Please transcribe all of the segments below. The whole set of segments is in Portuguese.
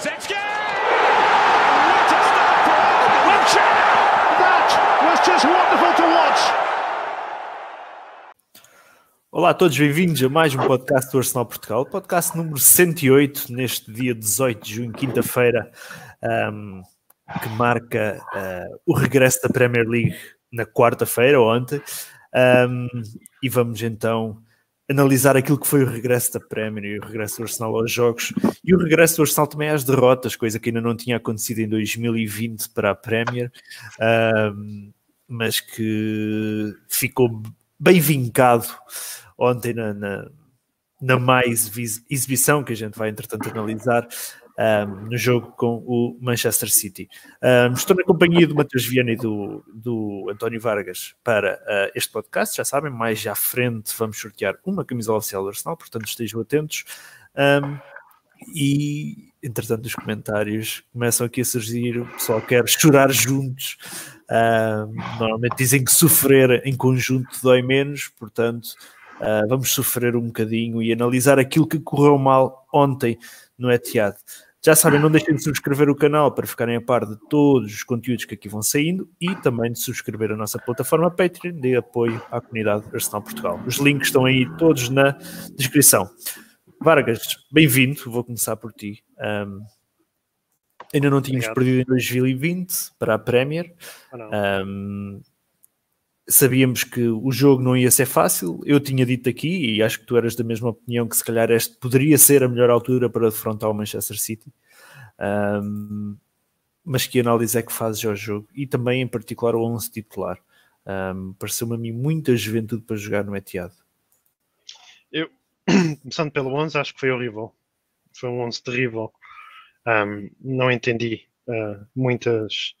What a start for! That was just wonderful to watch! Olá a todos, bem-vindos a mais um podcast do Arsenal Portugal, podcast número 108, neste dia 18 de junho, quinta-feira, um, que marca uh, o regresso da Premier League na quarta-feira, ontem, um, e vamos então analisar aquilo que foi o regresso da Premier e o regresso do Arsenal aos jogos. E o regresso do Arsenal também às derrotas, coisa que ainda não tinha acontecido em 2020 para a Premier, um, mas que ficou bem vincado ontem na, na, na mais exibição que a gente vai entretanto analisar um, no jogo com o Manchester City. Um, estou na companhia do Matheus Viana e do, do António Vargas para uh, este podcast. Já sabem, mais à frente vamos sortear uma camisola oficial do Arsenal, portanto estejam atentos. Um, e entretanto os comentários começam aqui a surgir, o pessoal quer chorar juntos. normalmente dizem que sofrer em conjunto dói menos, portanto uh, vamos sofrer um bocadinho e analisar aquilo que correu mal ontem no Etihad. Já sabem, não deixem de subscrever o canal para ficarem a par de todos os conteúdos que aqui vão saindo e também de subscrever a nossa plataforma Patreon de apoio à comunidade Arsenal Portugal. Os links estão aí todos na descrição. Vargas, bem-vindo, vou começar por ti. Um, ainda não tínhamos Obrigado. perdido em 2020 para a Premier. Um, sabíamos que o jogo não ia ser fácil. Eu tinha dito aqui, e acho que tu eras da mesma opinião, que se calhar este poderia ser a melhor altura para defrontar o Manchester City. Um, mas que análise é que fazes ao jogo? E também, em particular, o 11 titular. Um, Pareceu-me a mim muita juventude para jogar no Etihad. Eu, começando pelo 11, acho que foi horrível. Foi um 11 terrível. Um, não entendi uh, muitas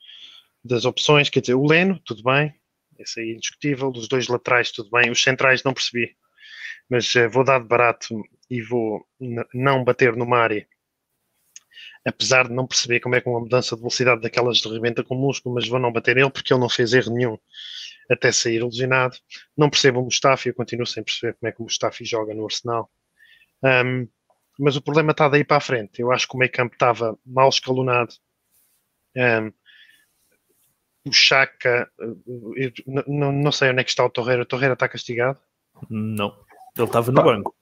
das opções. Quer dizer, o Leno, tudo bem, esse aí é indiscutível. Dos dois laterais, tudo bem. Os centrais não percebi. Mas uh, vou dar de barato e vou não bater no Mari. Apesar de não perceber como é que uma mudança de velocidade daquelas rebenta com o músculo, mas vou não bater nele porque ele não fez erro nenhum até sair lesionado. Não percebo o Mustafi, eu continuo sem perceber como é que o Mustafi joga no Arsenal. Um, mas o problema está daí para a frente. Eu acho que o meio campo estava mal escalonado. Um, o Chaka, eh, não, não sei onde é que está o Torreira. O Torreira está castigado? Não, ele estava no banco.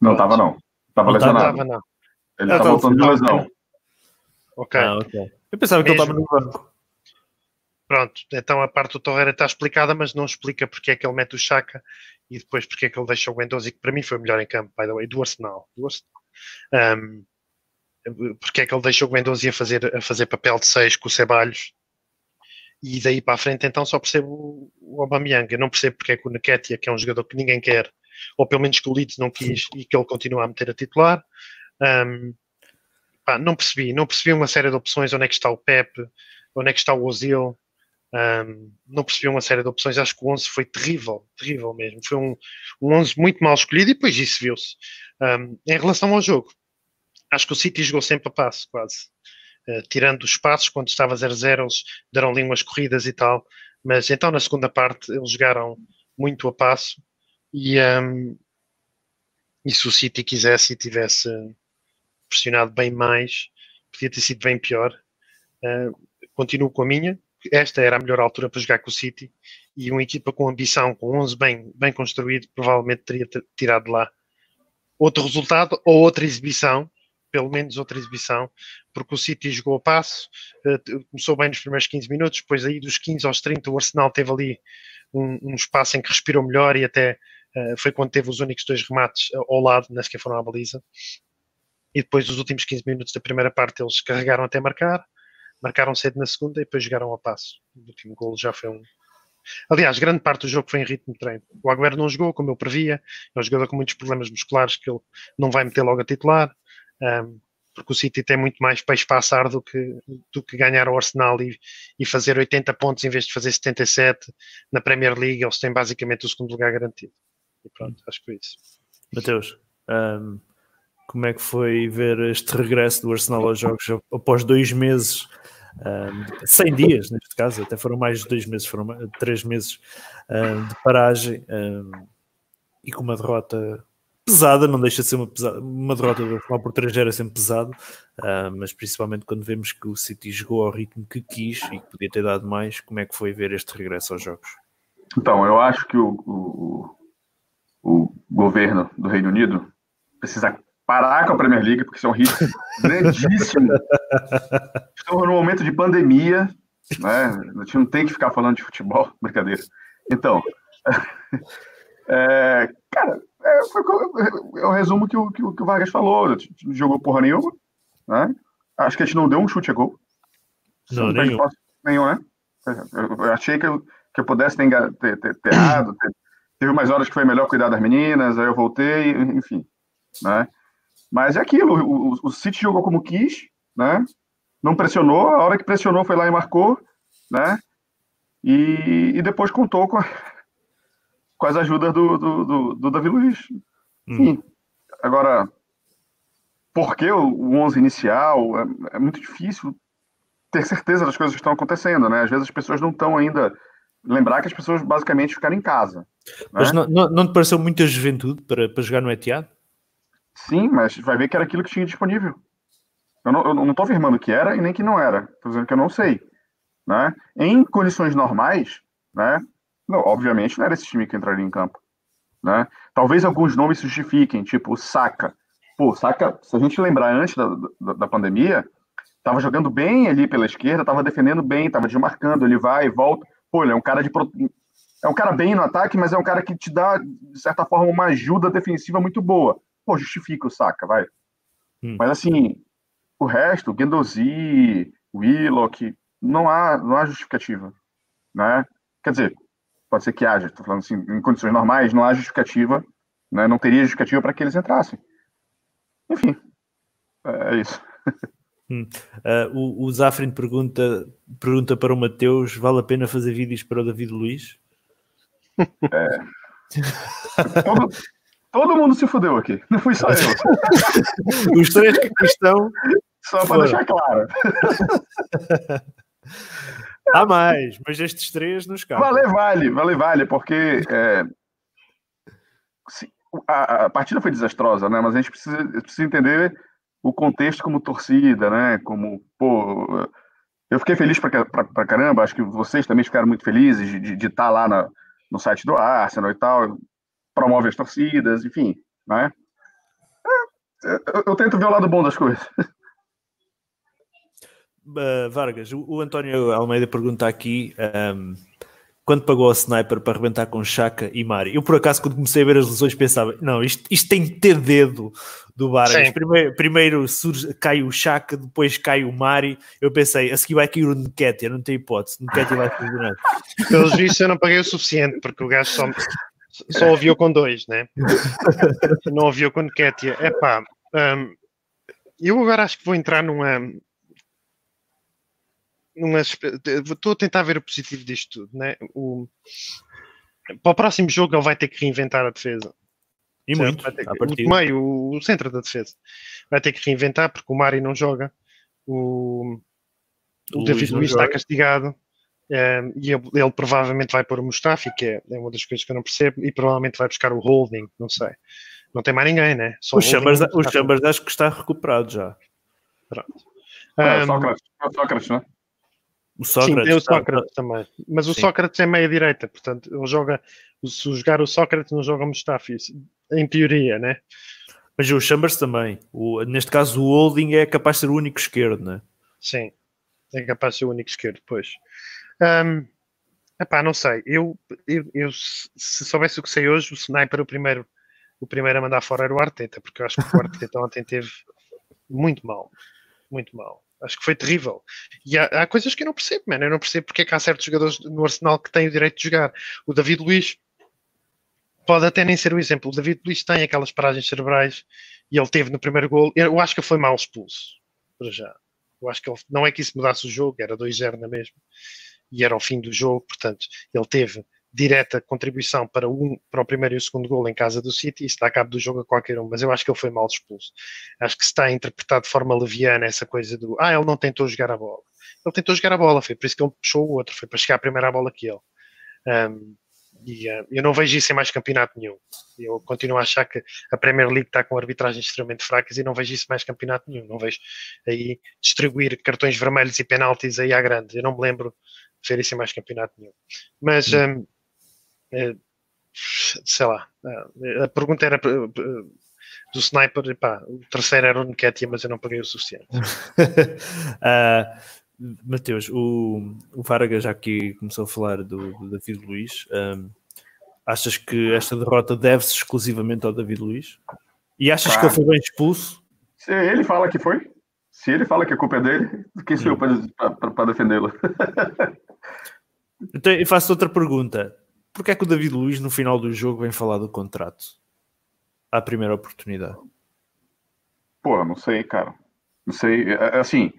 Não estava, não. Estava lesionado. Estava, não. Ele está voltando de lesão. Ok. Ah, okay. Eu pensava que Mesmo. ele estava no banco. Pronto, então a parte do Torreira está explicada, mas não explica porque é que ele mete o Chaka e depois porque é que ele deixa o Guendouzi, que para mim foi o melhor em campo, by the way, do Arsenal. Do Arsenal. Um, porque é que ele deixa o Guendouzi a fazer, a fazer papel de 6 com o Ceballos e daí para a frente então só percebo o Aubameyang. Eu não percebo porque é que o Nketiah, que é um jogador que ninguém quer, ou pelo menos que o Leeds não quis e que ele continua a meter a titular. Um, pá, não percebi, não percebi uma série de opções, onde é que está o Pepe, onde é que está o Ozil, um, não percebi uma série de opções, acho que o 11 foi terrível, terrível mesmo, foi um, um 11 muito mal escolhido e depois isso viu-se. Um, em relação ao jogo, acho que o City jogou sempre a passo, quase. Eh, tirando os passos, quando estava 0-0, eles deram ali umas corridas e tal. Mas então na segunda parte eles jogaram muito a passo e, um, ehm, e se o City quisesse e tivesse pressionado bem mais, podia ter sido bem pior. Uh, continuo com a minha. Esta era a melhor altura para jogar com o City e uma equipa com ambição, com 11 bem, bem construído, provavelmente teria tirado lá outro resultado ou outra exibição pelo menos outra exibição, porque o City jogou a passo, eh, começou bem nos primeiros 15 minutos, depois aí dos 15 aos 30 o Arsenal teve ali um, um espaço em que respirou melhor e até uh, foi quando teve os únicos dois remates eh, ao lado, nem sequer foram à baliza. E depois, os últimos 15 minutos da primeira parte, eles carregaram até marcar, marcaram cedo na segunda e depois jogaram a passo. O último gol já foi um, Aliás, grande parte do jogo foi em ritmo de treino. O Agüero não jogou, como eu previa. É um jogador com muitos problemas musculares que ele não vai meter logo a titular porque o City tem muito mais para assar do que, do que ganhar o Arsenal e, e fazer 80 pontos em vez de fazer 77 na Premier League. Eles têm basicamente o segundo lugar garantido. E pronto, acho que foi isso. Mateus, um, como é que foi ver este regresso do Arsenal aos jogos após dois meses? Um, 100 dias, neste caso, até foram mais de dois meses, foram três meses um, de paragem um, e com uma derrota pesada, não deixa de ser uma, pesada, uma derrota do Arsenal por 3 é sempre pesado, uh, mas principalmente quando vemos que o City jogou ao ritmo que quis e que podia ter dado mais, como é que foi ver este regresso aos jogos? Então, eu acho que o, o, o governo do Reino Unido precisa parar com a Premier League, porque isso é um risco grandíssimo. Estamos num momento de pandemia, né? A gente não tem que ficar falando de futebol, brincadeira. Então, é, cara, é, foi, é o resumo que o, que, o, Vargas falou. Jogou porra nenhuma, né? Acho que a gente não deu um chute a gol. Não, nenhum. nenhum, né? Eu achei que eu, que eu pudesse ter, ter, ter, ter errado. Ter, teve mais horas que foi melhor cuidar das meninas, aí eu voltei, enfim, né? Mas é aquilo, o, o, o City jogou como quis, né? Não pressionou, a hora que pressionou foi lá e marcou, né? E, e depois contou com, a, com as ajudas do, do, do, do Davi Luiz. Hum. Agora, por que o, o 11 inicial? É, é, muito difícil ter certeza das coisas que estão acontecendo, né? Às vezes as pessoas não estão ainda. Lembrar que as pessoas basicamente ficaram em casa. Mas né? não, não, não te pareceu muita juventude para, para jogar no Etihad? Sim, mas vai ver que era aquilo que tinha disponível. Eu não estou afirmando que era e nem que não era. Estou dizendo que eu não sei. Né? Em condições normais, né? Não, obviamente não era esse time que entraria em campo. Né? Talvez alguns nomes se justifiquem, tipo o Saka. Pô, Saka, se a gente lembrar antes da, da, da pandemia, estava jogando bem ali pela esquerda, estava defendendo bem, estava desmarcando, ele vai e volta. Pô, ele é um cara de. É um cara bem no ataque, mas é um cara que te dá, de certa forma, uma ajuda defensiva muito boa pô, justifica o saca, vai. Hum. Mas assim, o resto, Gendozi, Willock, não há, não há justificativa, né? Quer dizer, pode ser que haja, estou falando assim, em condições normais, não há justificativa, né? Não teria justificativa para que eles entrassem. Enfim, é, é isso. Hum. Uh, o, o Zafrin pergunta, pergunta para o Mateus: vale a pena fazer vídeos para o David Luiz? É. Todo, Todo mundo se fudeu aqui, não fui só eu. Os três que estão. Só para deixar claro. Há mais, mas estes três nos cabem. Vale, vale, vale, vale, porque é, se, a, a, partida foi desastrosa, né? Mas a gente precisa, precisa entender o contexto como torcida, né? Como, pô, eu fiquei feliz pra, pra, pra caramba, acho que vocês também ficaram muito felizes de, de, de estar lá na, no site do Arsenal e tal promove as torcidas, enfim, né? É, eu, eu, tento ver o lado bom das coisas. Uh, Vargas, o, o, António Almeida pergunta aqui um, quando pagou a sniper para arrebentar com Chaka e Mari. Eu, por acaso, quando comecei a ver as lesões, pensava: não, isto, isto tem que ter dedo do Vargas. Primeiro, primeiro surge, cai o Chaka, depois cai o Mari. Eu pensei: a seguir vai cair o Nketiah, não tem hipótese. Nketiah vai funcionar. Pelos vistos, eu não paguei o suficiente, porque o gajo só, só ouviu com dois, né? Não ouviu com Ketia. É pá, um, eu agora acho que vou entrar numa. Numa estou a tentar ver o positivo disto tudo, né? O, para o próximo jogo ele vai ter que reinventar a defesa. E muito, vai ter muito meio, o, o centro da defesa. Vai ter que reinventar porque o Mari não joga. O, o, o David Luiz está castigado. Um, e ele, ele, provavelmente vai pôr o Mustafi, que é, é, uma das coisas que eu não percebo, e provavelmente vai buscar o Holding, não sei. Não tem mais ninguém, né? Só o Chambers, o Chambers acho que está recuperado já. Pronto. Ah, um, Sócrates, o Sócrates, não é? O Sócrates, Sim, tem o Sócrates está... também. Mas o Sim. Sócrates é meia-direita, portanto, ele joga. Se jogar o Sócrates, não joga o Mustafi, em teoria, né? Mas o Chambers também. O, neste caso, o Holding é capaz de ser o único esquerdo, né? Sim, é capaz de ser o único esquerdo, pois. Um, epá, não sei. Eu, eu, eu, se soubesse o que sei hoje, o Sniper, o primeiro, o primeiro a mandar fora era o Arteta, porque eu acho que o Arteta ontem teve muito mal. Muito mal. Acho que foi terrível. E há, há, coisas que eu não percebo, mano. Eu não percebo porque é que há certos jogadores no Arsenal que têm o direito de jogar. O David Luiz pode até nem ser o exemplo. O David Luiz tem aquelas paragens cerebrais e ele teve no primeiro gol. Eu acho que foi mal expulso. Para já. Eu acho que ele, não é que isso mudasse o jogo, era 2-0 na mesma e era o fim do jogo, portanto, ele teve direta contribuição para, um, para o primeiro e o segundo gol em casa do City, isso dá cabo do jogo a qualquer um, mas eu acho que ele foi mal expulso. Acho que se está a interpretar de forma leviana essa coisa do ah, ele não tentou jogar a bola. Ele tentou jogar a bola, foi por isso que ele puxou o outro, foi para chegar a primeira bola que ele. Um, E uh, eu não vejo isso em mais campeonato nenhum. Eu continuo a achar que a Premier League está com arbitragens extremamente fracas e não vejo isso em mais campeonato nenhum. Não vejo aí distribuir cartões vermelhos e penaltis aí à grande. Eu não me lembro de ver isso em mais campeonato nenhum. Mas, um, sei lá, a pergunta era do sniper, pá, o terceiro era o Nketia, mas eu não paguei o suficiente. uh, Mateus, o, o Vargas já aqui começou a falar do, do David Luiz. Um, achas que esta derrota deve-se exclusivamente ao David Luiz? E achas que ele foi bem expulso? Se ele fala que foi, se ele fala que a culpa é dele, quem sou eu para defendê-lo? então, eu faço outra pergunta. Porquê é que o David Luiz no final do jogo vem falar do contrato? À primeira oportunidade. Pô, não sei, cara. Não sei. É, é assim,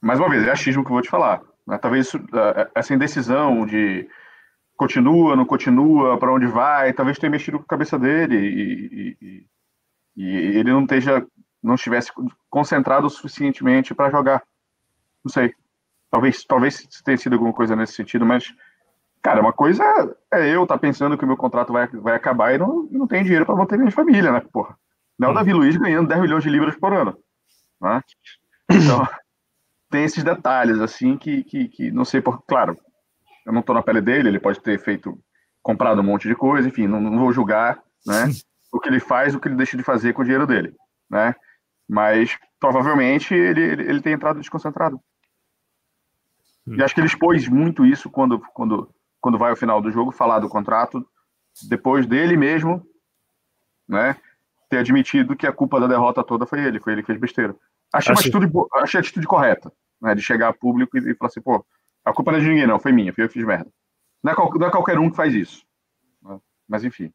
mais uma vez, é achismo que eu vou te falar. Né? Talvez é, essa indecisão de continua, não continua, para onde vai, talvez tenha mexido com a cabeça dele e, e, e ele não esteja, não estivesse concentrado suficientemente para jogar. Não sei. Talvez, talvez tenha sido alguma coisa nesse sentido, mas, cara, uma coisa é eu estar tá pensando que o meu contrato vai, vai acabar e não, não tenho dinheiro para manter minha família, né, porra? Não é o Davi Luiz ganhando 10 milhões de libras por ano. Né? Então, tem esses detalhes, assim, que, que, que não sei por. Claro, eu não estou na pele dele, ele pode ter feito, comprado um monte de coisa, enfim, não, não vou julgar, né? o que ele faz, o que ele deixa de fazer com o dinheiro dele, né? Mas provavelmente ele, ele, ele tem entrado desconcentrado. Hum. E acho que ele expôs muito isso quando, quando, quando vai ao final do jogo falar do contrato, depois dele mesmo, né? Ter admitido que a culpa da derrota toda foi ele, foi ele que fez besteira. Achei, uma atitude, achei a atitude correta, né? De chegar a público e, e falar assim, pô, a culpa não é de ninguém, não, foi minha, foi eu que fiz merda. Não é, qual, não é qualquer um que faz isso. Né? Mas enfim.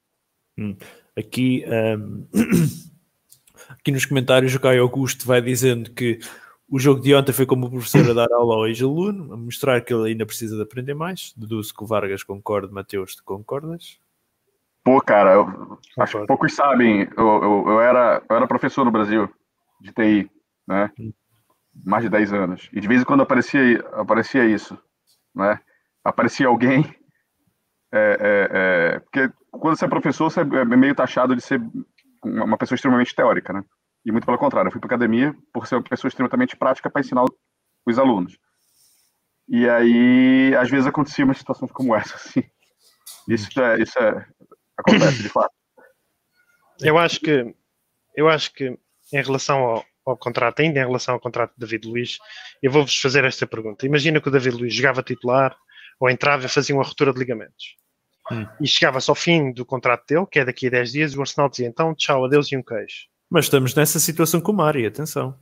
Hum. Aqui, um... aqui nos comentários o Caio Augusto vai dizendo que o jogo de ontem foi como o professor a dar aula ao ex-aluno, a mostrar que ele ainda precisa de aprender mais. Deduzo que o Vargas concorda, Mateus, tu concordas? Pô, cara, eu, acho que poucos sabem, eu, eu, eu, era, eu era professor no Brasil de TI né? Mais de 10 anos. E de vez em quando aparecia, aparecia isso, né? Aparecia alguém. É, é, é, porque quando você é professor, você é meio taxado de ser uma pessoa extremamente teórica, né? E muito pelo contrário, eu fui para academia por ser uma pessoa extremamente prática para ensinar os alunos. E aí, às vezes acontecia umas situações como essa, assim. Isso é, isso é, acontece de fato. Eu acho que, eu acho que em relação ao, ao contrato, ainda em relação ao contrato de David Luiz, eu vou-vos fazer esta pergunta. Imagina que o David Luiz jogava titular ou entrava e fazia uma ruptura de ligamentos. Hum. E chegava-se ao fim do contrato dele, que é daqui a 10 dias, e o Arsenal dizia então tchau, adeus e um queijo. Mas estamos nessa situação com o Mari, atenção.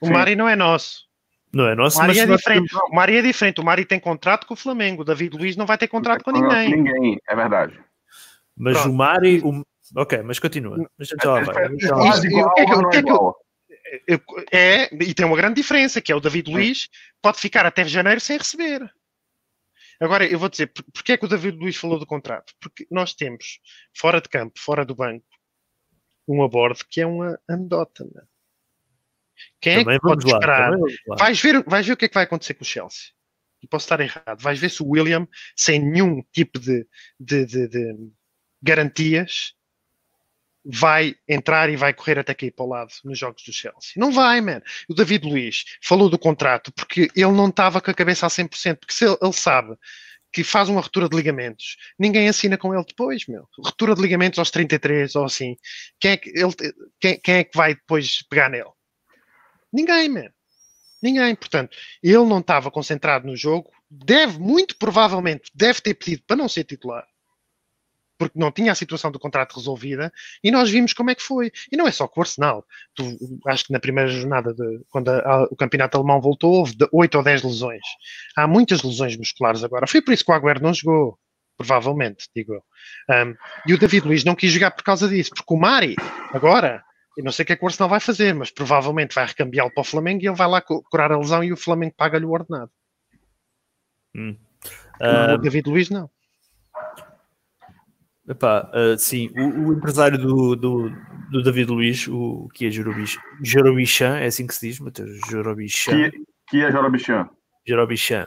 O Sim. Mari não é nosso. Não é nosso, o Mari é diferente. Temos... O Mari é diferente. O Mari tem contrato com o Flamengo. O David Luiz não vai ter contrato com ninguém. Ninguém, é verdade. Mas Pronto. o Mari, o, Ok, mas continua. Mas já lá vai. É, e tem uma grande diferença, que é o David Luiz pode ficar até janeiro sem receber. Agora, eu vou dizer, porquê é que o David Luiz falou do contrato? Porque nós temos, fora de campo, fora do banco, um abordo que é uma anedota. Né? Quem também é que pode lá, esperar? Vais ver, vais ver o que é que vai acontecer com o Chelsea. E posso estar errado. Vais ver se o William, sem nenhum tipo de, de, de, de garantias, vai entrar e vai correr até cair para o lado nos jogos do Chelsea. Não vai, man. O David Luiz falou do contrato porque ele não estava com a cabeça a 100%, porque se ele, ele sabe que faz uma ruptura de ligamentos, ninguém assina com ele depois, meu. Ruptura de ligamentos aos 33 ou assim. Quem é que, ele, quem, quem é que vai depois pegar nele? Ninguém, man. Ninguém. Portanto, ele não estava concentrado no jogo. Deve, muito provavelmente, deve ter pedido para não ser titular porque não tinha a situação do contrato resolvida, e nós vimos como é que foi. E não é só com o Arsenal. Tu, acho que na primeira jornada, de, quando a, a, o campeonato alemão voltou, houve 8 ou 10 lesões. Há muitas lesões musculares agora. Foi por isso que o Agüero não jogou, provavelmente, digo eu. Um, e o David Luiz não quis jogar por causa disso, porque o Mari, agora, eu não sei o que é que o Arsenal vai fazer, mas provavelmente vai recambiá-lo para o Flamengo e ele vai lá curar a lesão e o Flamengo paga-lhe o ordenado. Hum. Uh, o David Luiz não. Epá, uh, sim, o, o, empresário do, do, do, David Luiz, o que é Jorobichan, é assim que se diz, Matheus? Jorobichan. Que, que é Jorobichan? Jerobichan,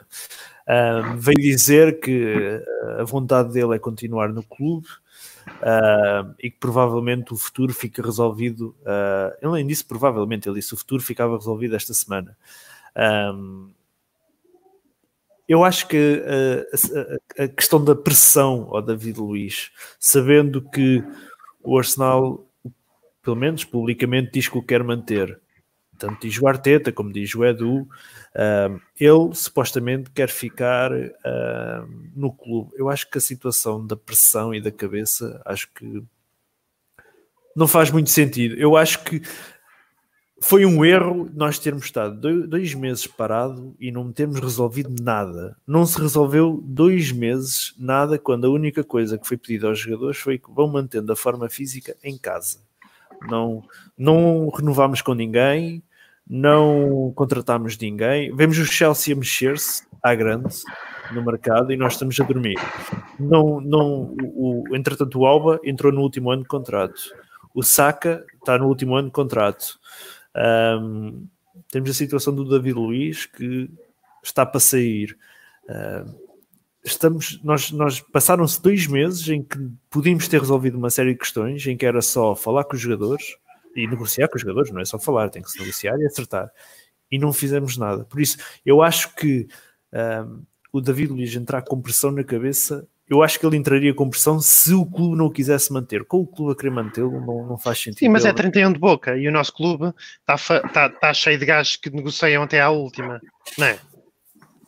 um, veio dizer que a vontade dele é continuar no clube uh, e que provavelmente o futuro fica resolvido. Uh, ele nem disse provavelmente, ele disse o futuro ficava resolvido esta semana. Um, eu acho que a, a, questão da pressão ao David Luiz, sabendo que o Arsenal, pelo menos publicamente, diz que o quer manter, tanto diz o Arteta como diz o Edu, uh, ele supostamente quer ficar uh, no clube. Eu acho que a situação da pressão e da cabeça, acho que não faz muito sentido. Eu acho que foi um erro nós termos estado dois meses parado e não termos resolvido nada. Não se resolveu dois meses nada quando a única coisa que foi pedida aos jogadores foi que vão mantendo a forma física em casa. Não, não renovámos com ninguém, não contratámos ninguém. Vemos o Chelsea mexer-se à grande no mercado e nós estamos a dormir. Não, não, o, o, entretanto, o Alba entrou no último ano de contrato. O Saka está no último ano de contrato. Um, temos a situação do David Luiz que está para sair. Uh, estamos, nós, nós passaram-se dois meses em que podíamos ter resolvido uma série de questões, em que era só falar com os jogadores e negociar com os jogadores, não é só falar, tem que se negociar e acertar. E não fizemos nada. Por isso, eu acho que um, o David Luiz entrar com pressão na cabeça eu acho que ele entraria com pressão se o clube não o quisesse manter. Com o clube a querer mantê-lo, não, não faz sentido. Sim, mas é 31 de boca e o nosso clube está, está, está cheio de gajos que negociam até à última, não é?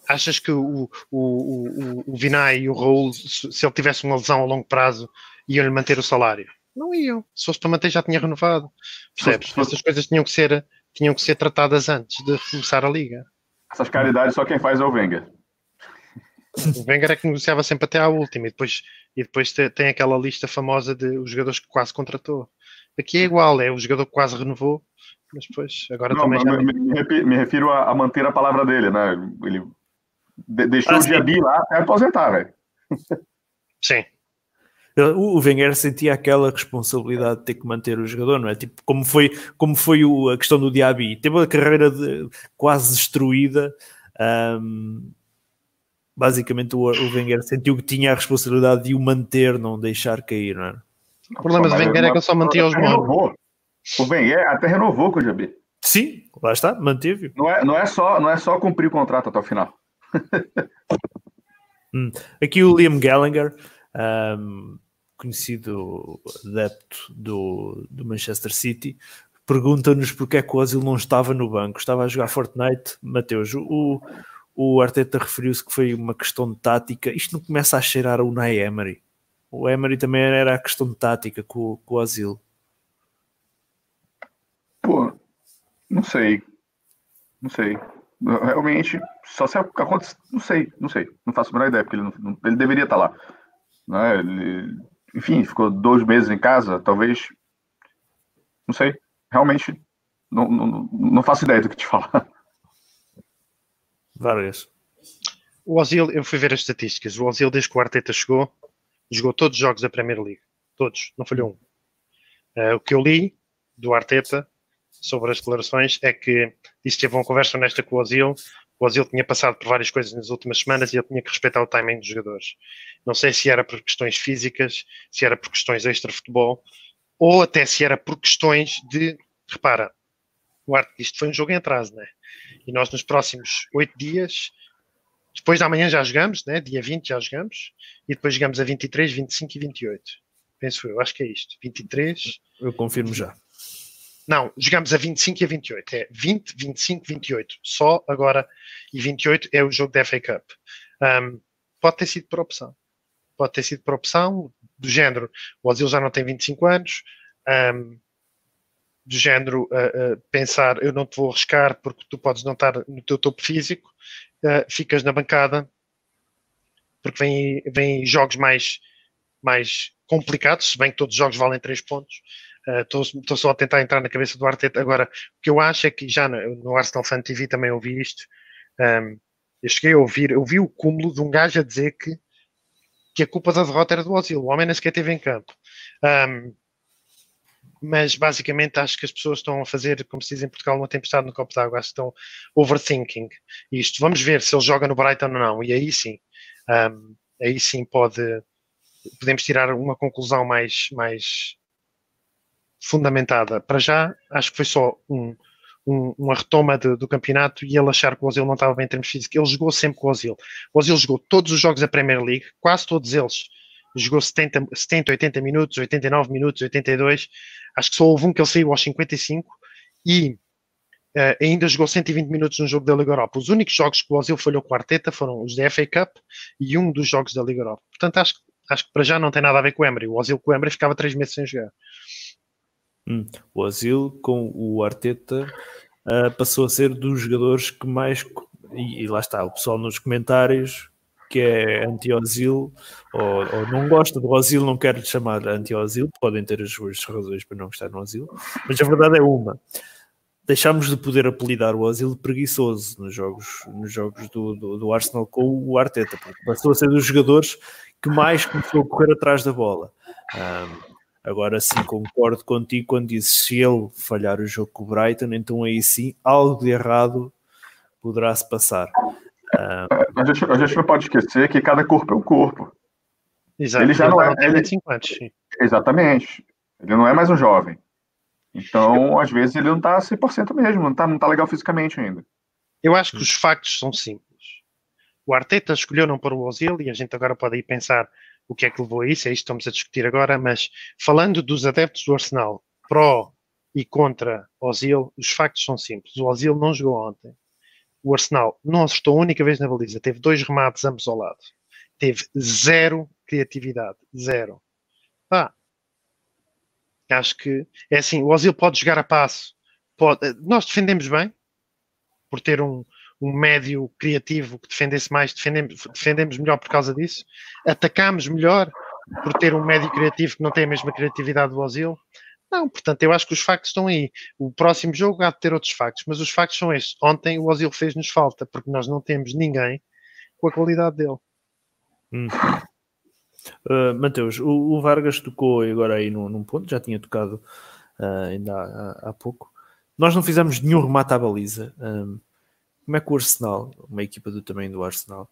Achas que o, o, o, o Vinay e o Raul, se ele tivesse uma lesão a longo prazo, iam-lhe manter o salário? Não iam. Se fosse para manter, já tinha renovado. Percebes? Essas coisas tinham que ser, tinham que ser tratadas antes de começar a liga. Essas caridades só quem faz é o Wenger. O Wenger é que negociava sempre até à última e depois, e depois tem aquela lista famosa de os jogadores que quase contratou. Aqui é igual, é o jogador que quase renovou, mas depois agora Não, também já. Me, me, refiro a, a, manter a palavra dele, né? Ele deixou ah, o Diaby lá até aposentar, velho. Sim. O Wenger sentia aquela responsabilidade de ter que manter o jogador, não é? Tipo, como foi, como foi o, a questão do Diaby. Teve a carreira de, quase destruída. Um, basicamente o, o Wenger sentiu que tinha a responsabilidade de o manter, não deixar cair, não é? O problema do Wenger é que ele só mantinha os bons. O Wenger até renovou com o Jabi. Sim, lá está, manteve. Não é, não, é só, não é só cumprir o contrato até o final. hum. Aqui o Liam Gallagher, um, conhecido adepto do, do Manchester City, pergunta-nos porque é que o Ozil não estava no banco. Estava a jogar Fortnite, Mateus. O, o Arteta referiu-se que foi uma questão de tática. Isto não começa a cheirar o Unai Emery. O Emery também era a questão de tática com, com o Asilo. Pô, não sei. Não sei. Realmente, só se acontece. Não sei, não sei. Não faço a menor ideia, porque ele, não, ele deveria estar lá. Né? Ele, enfim, ficou dois meses em casa, talvez. Não sei. Realmente, não, não, não faço ideia do que te falar. Várias. O Ozil, eu fui ver as estatísticas. O Ozil, desde que o Arteta chegou, jogou todos os jogos da Premier League. Todos, não falhou um. Uh, o que eu li do Arteta sobre as declarações é que disse que teve uma conversa honesta com o Ozil. O Ozil tinha passado por várias coisas nas últimas semanas e ele tinha que respeitar o timing dos jogadores. Não sei se era por questões físicas, se era por questões extra-futebol, ou até se era por questões de. Repara, o Arte, isto foi um jogo em atraso, né? E nós nos próximos oito dias, depois da manhã já jogamos, né? dia 20 já jogamos, e depois jogamos a 23, 25 e 28. Penso eu, acho que é isto. 23. Eu confirmo já. Não, jogamos a 25 e a 28. É 20, 25, 28. Só agora. E 28 é o jogo da FA Cup. Um, pode ter sido por opção. Pode ter sido por opção do género. O Ozil já não tem 25 anos. Um, do género uh, uh, pensar eu não te vou arriscar porque tu podes não estar no teu topo físico, uh, ficas na bancada porque vem, vem jogos mais, mais complicados, se bem que todos os jogos valem 3 pontos. Estou só a tentar entrar na cabeça do Arteta. Agora, o que eu acho é que já no, no Arsenal Fan TV também ouvi isto. Um, eu cheguei a ouvir, eu vi o cúmulo de um gajo a dizer que, que a culpa da derrota era do Ozil. O homem nem sequer esteve em campo. Um, mas basicamente acho que as pessoas estão a fazer, como se diz em Portugal, uma tempestade no copo d'água, acho que estão overthinking isto. Vamos ver se ele joga no Brighton ou não, e aí sim, um, aí sim pode, podemos tirar uma conclusão mais, mais fundamentada. Para já, acho que foi só um, um, uma retoma de, do campeonato e ele achar que o Ozil não estava bem em termos físicos. Ele jogou sempre com o Ozil. O Ozil jogou todos os jogos da Premier League, quase todos eles. Jogou 70, 70 80 minutos, 89 minutos, 82. Acho que só houve um que ele saiu aos 55 e uh, ainda jogou 120 minutos no jogo da Liga Europa. Os únicos jogos que o Ozil falhou com a Arteta foram os da FA Cup e um dos jogos da Liga Europa. Portanto, acho, acho que para já não tem nada a ver com o Emery. O Ozil com o Emery ficava três meses sem jogar. Hum. O Ozil com o Arteta uh, passou a ser dos jogadores que mais. E, e, lá está, o pessoal nos comentários que é anti-Ozil ou, ou, não gosta do Ozil, não quer chamar anti-Ozil, podem ter as suas razões para não gostar do Ozil, mas a verdade é uma. Deixámos de poder apelidar o Ozil preguiçoso nos jogos, nos jogos do, do, do Arsenal com o Arteta, porque passou a ser dos jogadores que mais começou a correr atrás da bola. Um, Agora sim concordo contigo quando dizes se ele falhar o jogo com o Brighton, então aí sim algo de errado poderá se passar. Uh... A, gente, a, gente, não pode esquecer que cada corpo é um corpo. Exato. Ele já não é. Ele... sim. Exatamente. Ele não é mais um jovem. Então, às vezes, ele não está 100% mesmo, não está não tá legal fisicamente ainda. Eu acho que os factos são simples. O Arteta escolheu não pôr o Ozil e a gente agora pode ir pensar o que é que levou a isso, é isto que estamos a discutir agora, mas falando dos adeptos do Arsenal, pró e contra Ozil, os factos são simples. O Ozil não jogou ontem. O Arsenal não acertou a única vez na baliza, teve dois remates ambos ao lado. Teve zero criatividade, zero. Pá, acho que é assim, o Ozil pode jogar a passo, pode, nós defendemos bem, por ter um, um médio criativo que defendesse mais, defendemos, defendemos melhor por causa disso, atacámos melhor por ter um médio criativo que não tem a mesma criatividade do Ozil. Não, portanto, eu acho que os factos estão aí. O próximo jogo há de ter outros factos, mas os factos são estes. Ontem o Ozil fez-nos falta, porque nós não temos ninguém com a qualidade dele. Hum. Uh, Mateus, o, o, Vargas tocou agora aí num, num ponto, já tinha tocado uh, ainda há, há, pouco. Nós não fizemos nenhum remate à baliza. Um, como é que o Arsenal, uma equipa do tamanho do Arsenal,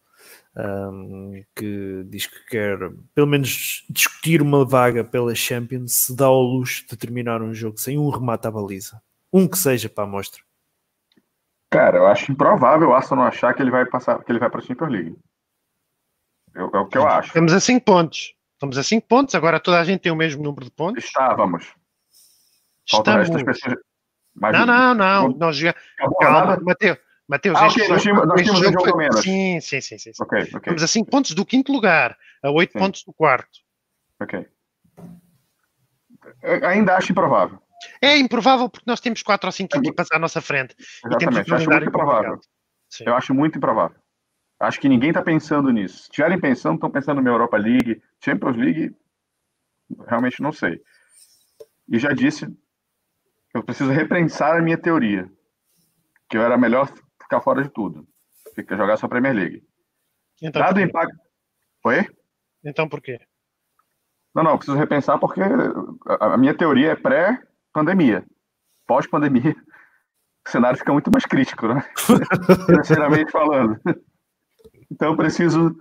um, que diz que quer pelo menos discutir uma vaga pela Champions, se dá ao luxo de terminar um jogo sem um remate à baliza? Um que seja para a mostra. Cara, eu acho improvável o Arsenal achar que ele vai passar, que ele vai para a Champions League. É, é o que eu acho. Estamos a 5 pontos. Estamos a 5 pontos, agora toda a gente tem o mesmo número de pontos. Estávamos. Faltam Estamos. pessoas. não, não, não. Nós. Calma, Mateus. Mateus, ah, okay, nós tínhamos, nós tínhamos jogo, um jogo menos. Sim, sim, sim. sim, Okay, okay. Estamos a 5 pontos do quinto lugar, a 8 pontos do quarto. Ok. Eu ainda acho improvável. É improvável porque nós temos 4 ou 5 é equipas à nossa frente. Exatamente, acho muito improvável. Eu acho muito improvável. Acho que ninguém está pensando nisso. Se estiverem pensando, estão pensando na Europa League, Champions League, realmente não sei. E já disse, eu preciso repensar a minha teoria. Que eu era melhor ficar fora de tudo. Fica jogar só Premier League. Então, Dado o impacto. Oi? Então por quê? Não, não, preciso repensar porque a minha teoria é pré-pandemia. Pós-pandemia, o cenário fica muito mais crítico, né? Financeiramente falando. Então eu preciso,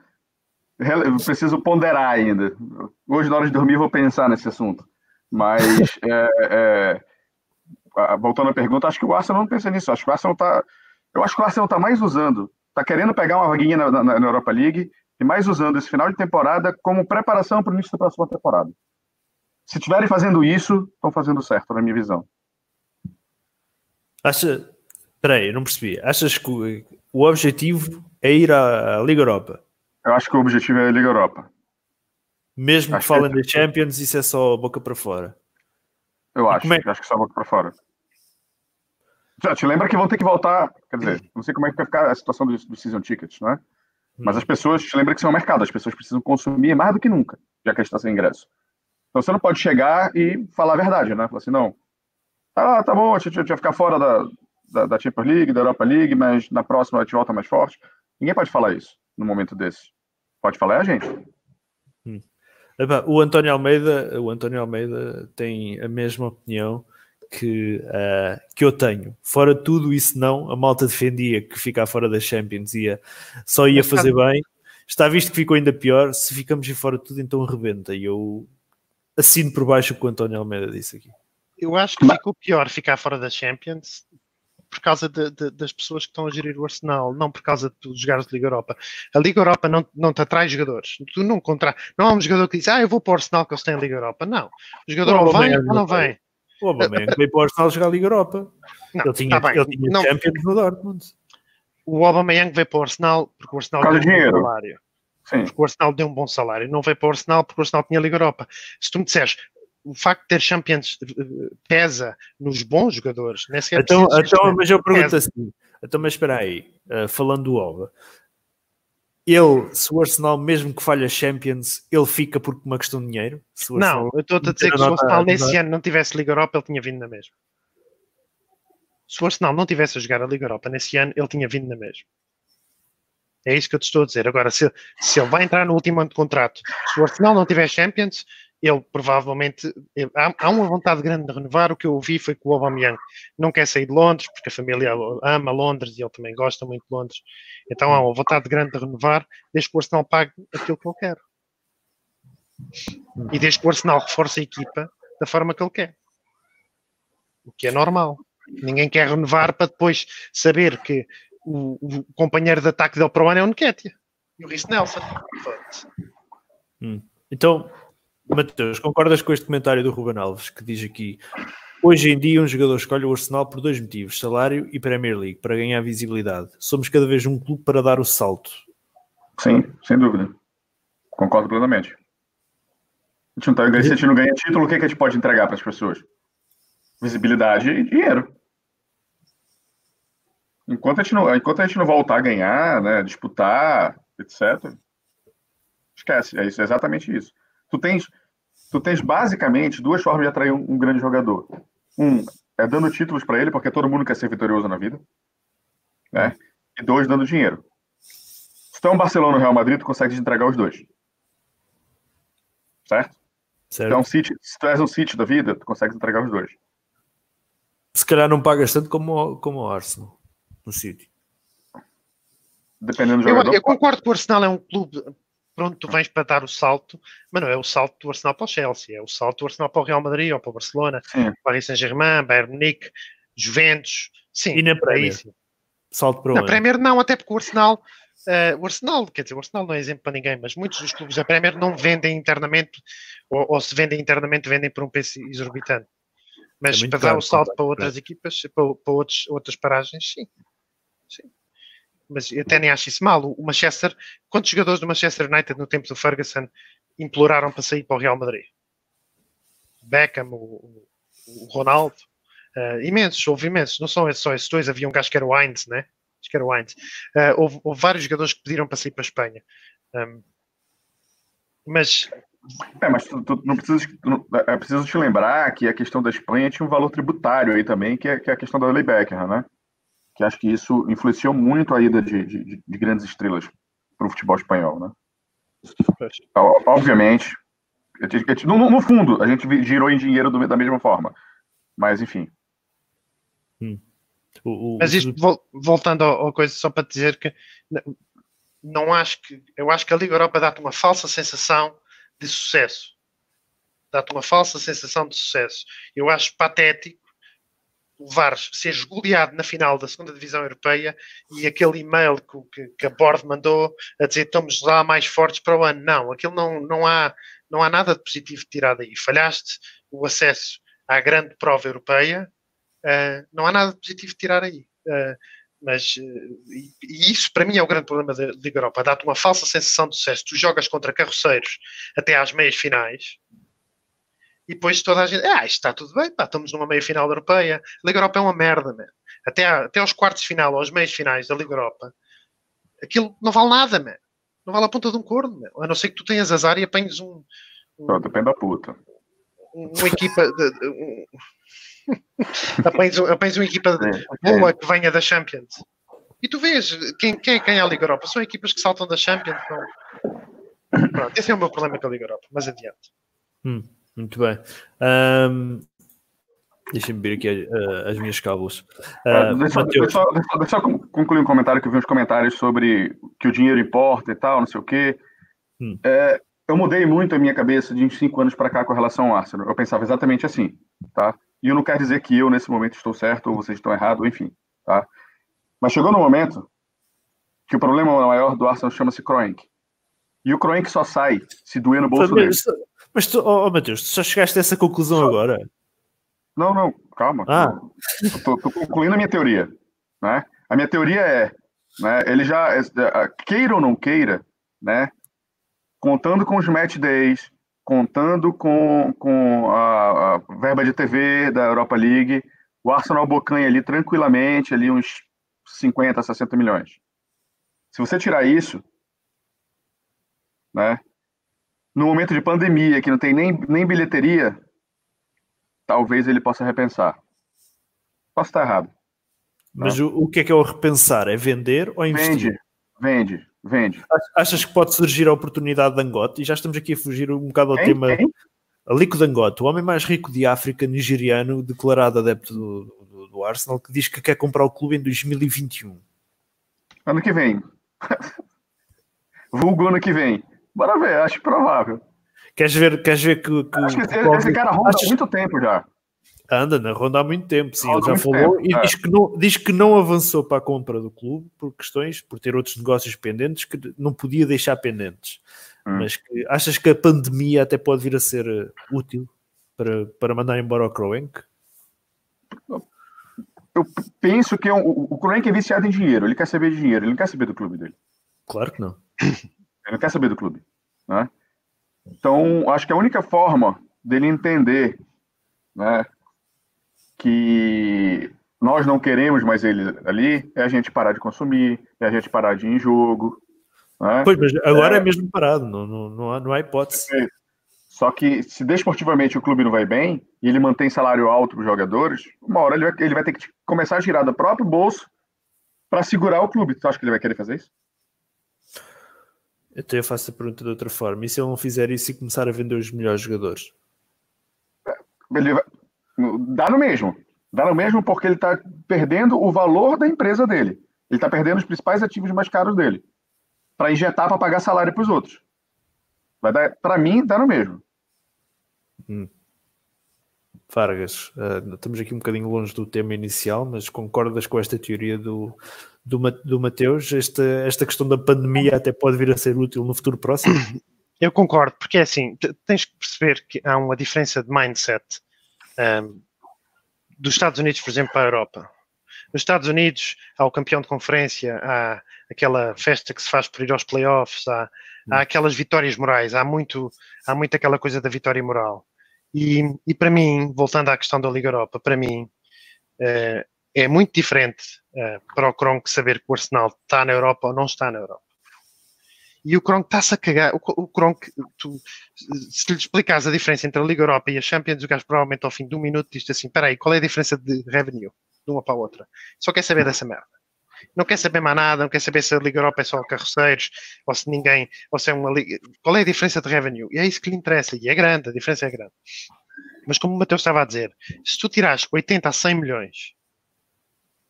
preciso ponderar ainda. Hoje, na hora de dormir, vou pensar nesse assunto. Mas, é, é, voltando à pergunta, acho que o Arsenal não pensa nisso. Acho que o Arsenal está eu acho que o Arsenal está mais usando, está querendo pegar uma vaguinha na, na, na, Europa League e mais usando esse final de temporada como preparação para o início da próxima temporada. Se estiverem fazendo isso, estão fazendo certo, na minha visão. Acha. Peraí, eu não percebi. Achas que o objetivo é ir à Liga Europa? Eu acho que o objetivo é a Liga Europa. Mesmo acho que falem é... da Champions, isso é só boca para fora. Eu acho, é... acho que só boca para fora. Já te lembra que vão ter que voltar, quer dizer, não sei como é que vai ficar a situação dos, dos season tickets, né? Mas as pessoas, te lembra que isso é um mercado, as pessoas precisam consumir mais do que nunca, já que a gente está sem ingresso. Então você não pode chegar e falar a verdade, né? Falar assim, não, tá, tá bom, a gente vai ficar fora da, da, da Champions League, da Europa League, mas na próxima a gente volta mais forte. Ninguém pode falar isso no momento desse. Pode falar é a gente. Hum. O António Almeida, o António Almeida tem a mesma opinião que, uh, que eu tenho. Fora tudo isso não, a malta defendia que ficar fora da Champions ia, só ia fazer bem. Está visto que ficou ainda pior. Se ficamos de fora de tudo, então rebenta. E eu assino por baixo o que o António Almeida disse aqui. Eu acho que ficou pior ficar fora da Champions por causa de, de, das pessoas que estão a gerir o Arsenal, não por causa de tu jogares de Liga Europa. A Liga Europa não, não te atrai jogadores. Tu não contra... Não há um jogador que diz, ah, eu vou para o Arsenal que eles têm a Liga Europa. Não. O jogador ou vem ou não vem. O Aubameyang veio para o Arsenal jogar a Liga Europa. Não, ele tinha, tá ele tinha não, Champions no Dortmund. O Aubameyang veio para o Arsenal porque o Arsenal deu um bom salário. Sim. Porque o Arsenal deu um bom salário. Não veio para o Arsenal porque o Arsenal tinha Liga Europa. Se tu me disseres, o facto de ter Champions eh, pesa nos bons jogadores. Nem sequer então, então mas eu pergunto pesa. assim, então, mas espera aí, uh, falando do Oba, ele, se o Arsenal, mesmo que falha Champions, ele fica por uma questão de dinheiro? não, eu estou a dizer que se o Arsenal nesse ano não tivesse Liga Europa, ele tinha vindo na mesma. Se o Arsenal não tivesse a jogar a Liga Europa nesse ano, ele tinha vindo na mesma. É isso que eu te estou a dizer. Agora, se, se ele vai entrar no último ano de contrato, se o Arsenal não tiver Champions, ele provavelmente há, há, uma vontade grande de renovar. O que eu ouvi foi que o Aubameyang não quer sair de Londres porque a família ama Londres e ele também gosta muito de Londres. Então há uma vontade grande de renovar, desde que o Arsenal pague aquilo que ele quer e desde que o Arsenal reforce a equipa da forma que ele quer, o que é normal. Ninguém quer renovar para depois saber que o, o companheiro de ataque dele para o ano é o Nketiah e o Rhys Nelson. Hum. Então, Mateus, concordas com este comentário do Ruben Alves que diz aqui: hoje em dia um jogador escolhe o Arsenal por dois motivos, salário e Premier League, para ganhar visibilidade. Somos cada vez um clube para dar o salto. Sim, sem dúvida. Concordo plenamente. A gente não tá, se a gente não ganha título, o que, é que a gente pode entregar para as pessoas? Visibilidade e dinheiro. Enquanto a gente não, enquanto a gente não voltar a ganhar, né, disputar, etc., esquece. É, isso, é exatamente isso tu tens, tu tens basicamente duas formas de atrair um, um grande jogador. Um é dando títulos para ele, porque todo mundo quer ser vitorioso na vida. Né? E dois, dando dinheiro. Se tu é um Barcelona ou Real Madrid, tu consegue entregar os dois. Certo? certo. Então, se tu és um City da vida, tu consegue entregar os dois. Se calhar não pagas tanto como, como o Arsenal no City. Dependendo do jogador. Eu, eu concordo que o Arsenal é um clube pronto, tu vens para dar o salto, mas não é o salto do Arsenal para o Chelsea, é o salto do Arsenal para o Real Madrid ou para o Barcelona, Sim. Paris Saint-Germain, Bayern Munique, Juventus, sim. E na Premier? Salto para o Na Premier não, até porque o Arsenal, uh, o Arsenal, quer dizer, o Arsenal não é exemplo para ninguém, mas muitos dos clubes da Premier não vendem internamente, ou, ou se vendem internamente, vendem por um preço exorbitante. Mas é para dar o salto para outras equipas, para, para outros, outras paragens, sim. sim mas eu até nem acho isso mal. O Manchester, quantos jogadores do Manchester United no tempo do Ferguson imploraram para sair para o Real Madrid? Beckham, o, o Ronaldo, uh, imensos, houve imensos, não são só esses dois, havia um gajo que era o Heinz, né? Acho que era o Heinz. Uh, houve, houve, vários jogadores que pediram para sair para a Espanha. Um, mas. É, mas tu, tu não precisas, tu, é preciso te lembrar que a questão da Espanha tinha um valor tributário aí também, que é, que é a questão da lei Becker, né? Que acho que isso influenciou muito a ida de, de, de grandes estrelas para o futebol espanhol, né? Obviamente, no, no, fundo, a gente girou em dinheiro do, da mesma forma, mas enfim. Hum. O, o, mas isto, voltando à coisa, só para dizer que não acho que eu acho que a Liga Europa dá-te uma falsa sensação de sucesso. Dá-te uma falsa sensação de sucesso. Eu acho patético levares, seres goleado na final da segunda divisão europeia e aquele e-mail que, que, a Board mandou a dizer estamos lá mais fortes para o ano. Não, aquilo não, não, há, não há nada de positivo tirado aí. Falhaste o acesso à grande prova europeia, uh, não há nada de positivo tirar aí. Uh, mas uh, e, e, isso para mim é o grande problema da Liga Europa. Dá-te uma falsa sensação de sucesso. Tu jogas contra carroceiros até às meias finais e depois toda a gente, ah, isto está tudo bem, pá, estamos numa meia final da Europeia. A Liga Europa é uma merda, man. Até, até aos quartos de final, aos meios finais da Liga Europa, aquilo não vale nada, man. Não vale a ponta de um corno, man. A não ser que tu tenhas azar e apanhes um. um não, depende da puta. Uma equipa. De, de, um, apanhes, apanhes uma equipa de, boa que venha da Champions. E tu vês quem, quem é quem é a Liga Europa? São equipas que saltam da Champions. Não? Pronto, esse é o meu problema com a Liga Europa, mas adiante. Hum, muito bem. Um, Deixa-me ver aqui uh, as minhas cábulas. Uh, deixa, deixa, deixa, deixa, eu concluir um comentário que eu vi uns comentários sobre que o dinheiro importa e tal, não sei o quê. Hum. É, eu mudei muito a minha cabeça de uns cinco anos para cá com relação ao Arsenal. Eu pensava exatamente assim, tá? E eu não quero dizer que eu, nesse momento, estou certo ou vocês estão errados, enfim, tá? Mas chegou no momento que o problema maior do Arsenal chama-se Kroenk. E o Kroenk só sai se doer no bolso dele. Mas, tu, oh, Matheus, tu só chegaste a essa conclusão só... agora? Não, não, calma. Ah. Estou concluindo a minha teoria. Né? A minha teoria é, né, ele já, é, queira ou não queira, né, contando com os match days, contando com, com a, a verba de TV da Europa League, o Arsenal bocanha ali tranquilamente ali uns 50, 60 milhões. Se você tirar isso, né, no momento de pandemia, que não tem nem, nem bilheteria, talvez ele possa repensar. Posso estar errado. Mas o, o, que é que é o repensar? É vender ou investir? Vende, vende, vende. Achas que pode surgir a oportunidade de Angote? E já estamos aqui a fugir um bocado ao tema. Alico Dangote, o homem mais rico de África, nigeriano, declarado adepto do, do, do, Arsenal, que diz que quer comprar o clube em 2021. Ano que vem. Vulgo ano que vem. Bora ver, acho provável. Queres ver, queres ver que. que Acho que esse, esse cara ronda há muito tempo já. Anda na ronda há muito tempo, sim. Ele já falou tempo, e é. diz, que não, diz que não avançou para a compra do clube por questões, por ter outros negócios pendentes que não podia deixar pendentes. Hum. Mas que, achas que a pandemia até pode vir a ser uh, útil para, para mandar embora o Kroenk? Eu penso que é um, o Kroenk é viciado em dinheiro, ele quer saber de dinheiro, ele não quer saber do clube dele. Claro que não. Ele não quer saber do clube. Né? Então, acho que a única forma dele entender né, que nós não queremos mais ele ali é a gente parar de consumir, é a gente parar de ir em jogo. Né? Pois, mas agora é, é mesmo parado, não, não, não, há, hipótese. Só que se desportivamente o clube não vai bem e ele mantém salário alto para os jogadores, uma hora ele vai, ele vai ter que começar a girar do próprio bolso para segurar o clube. Tu acha que ele vai querer fazer isso? Então eu faço a pergunta de outra forma. E se ele não fizer isso e começar a vender os melhores jogadores? Ele vai... Dá no mesmo. Dá no mesmo porque ele está perdendo o valor da empresa dele. Ele está perdendo os principais ativos mais caros dele. Para injetar para pagar salário para os outros. Vai dar, para mim, dá no mesmo. Hum. Vargas, uh, estamos aqui um bocadinho longe do tema inicial, mas concordas com esta teoria do, do, do Mateus? Esta, esta questão da pandemia até pode vir a ser útil no futuro próximo? Eu concordo, porque é assim, tens que perceber que há uma diferença de mindset um, dos Estados Unidos, por exemplo, para a Europa. Nos Estados Unidos há o campeão de conferência, há aquela festa que se faz por ir aos playoffs, há, há aquelas vitórias morais, há muito, há muito aquela coisa da vitória moral. E, e para mim, voltando à questão da Liga Europa, para mim uh, é muito diferente uh, para o Kronk saber que o Arsenal está na Europa ou não está na Europa. E o Kronk está-se a cagar. O, o Kronk, tu, se lhe explicares a diferença entre a Liga Europa e a Champions, o gajo provavelmente ao fim de um minuto diz assim: espera aí, qual é a diferença de revenue de uma para a outra? Só quer saber dessa merda não quer saber mais nada, não quer saber se a Liga Europa é só carroceiros, ou se ninguém, ou se é uma liga. Qual é a diferença de revenue? E é isso que lhe interessa, e é grande, a diferença é grande. Mas como o Mateus estava a dizer, se tu tirares 80 a 100 milhões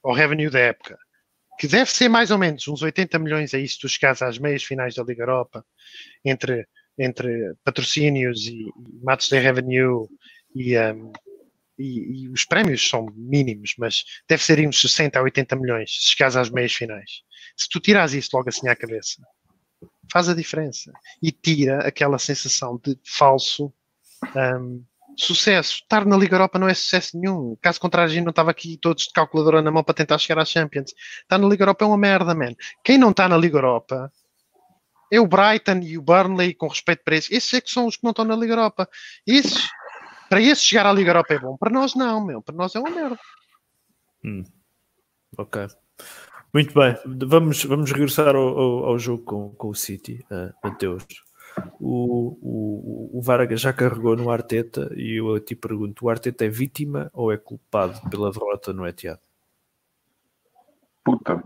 ao revenue da época, que deve ser mais ou menos uns 80 milhões aí se tu chegares às meias finais da Liga Europa, entre, entre patrocínios e, e matos de revenue e, um, e, e, os prémios são mínimos, mas deve ser uns 60 a 80 milhões se chegares às meias finais. Se tu tiras isso logo assim à cabeça, faz a diferença e tira aquela sensação de falso um, sucesso. Estar na Liga Europa não é sucesso nenhum. Caso contrário, a gente não estava aqui todos de calculadora na mão para tentar chegar às Champions. Estar na Liga Europa é uma merda, man. Quem não está na Liga Europa é o Brighton e o Burnley, com respeito para esses. Esses é que são os que não estão na Liga Europa. Esses para esse chegar à Liga Europa é bom. Para nós não, meu. Para nós é uma merda. Hum. Ok. Muito bem. Vamos, vamos regressar ao, ao, ao jogo com, com o City, uh, Mateus. O, o, o Vargas já carregou no Arteta e eu te pergunto: o Arteta é vítima ou é culpado pela derrota no Etihad? Puta.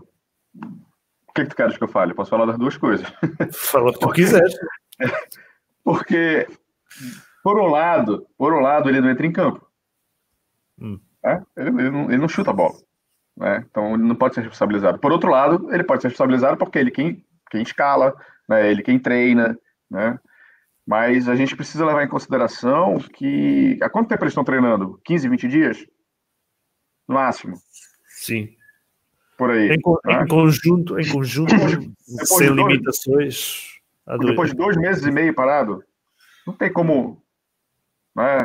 O que é que tu queres que eu fale? Eu posso falar das duas coisas. Fala o que tu quiseres. Porque, por um lado, por um lado, ele não entra em campo. Hum. É? Ele, ele, não, ele, não, chuta a bola. Né? Então ele não pode ser responsabilizado. Por outro lado, ele pode ser responsabilizado porque ele quem, quem escala, né? ele quem treina, né? Mas a gente precisa levar em consideração que. Há quanto tempo eles estão treinando? 15, 20 dias? No máximo. Sim. Por aí. Em, né? em conjunto, em conjunto sem de limitações. Depois de dois meses e meio parado, não tem como né,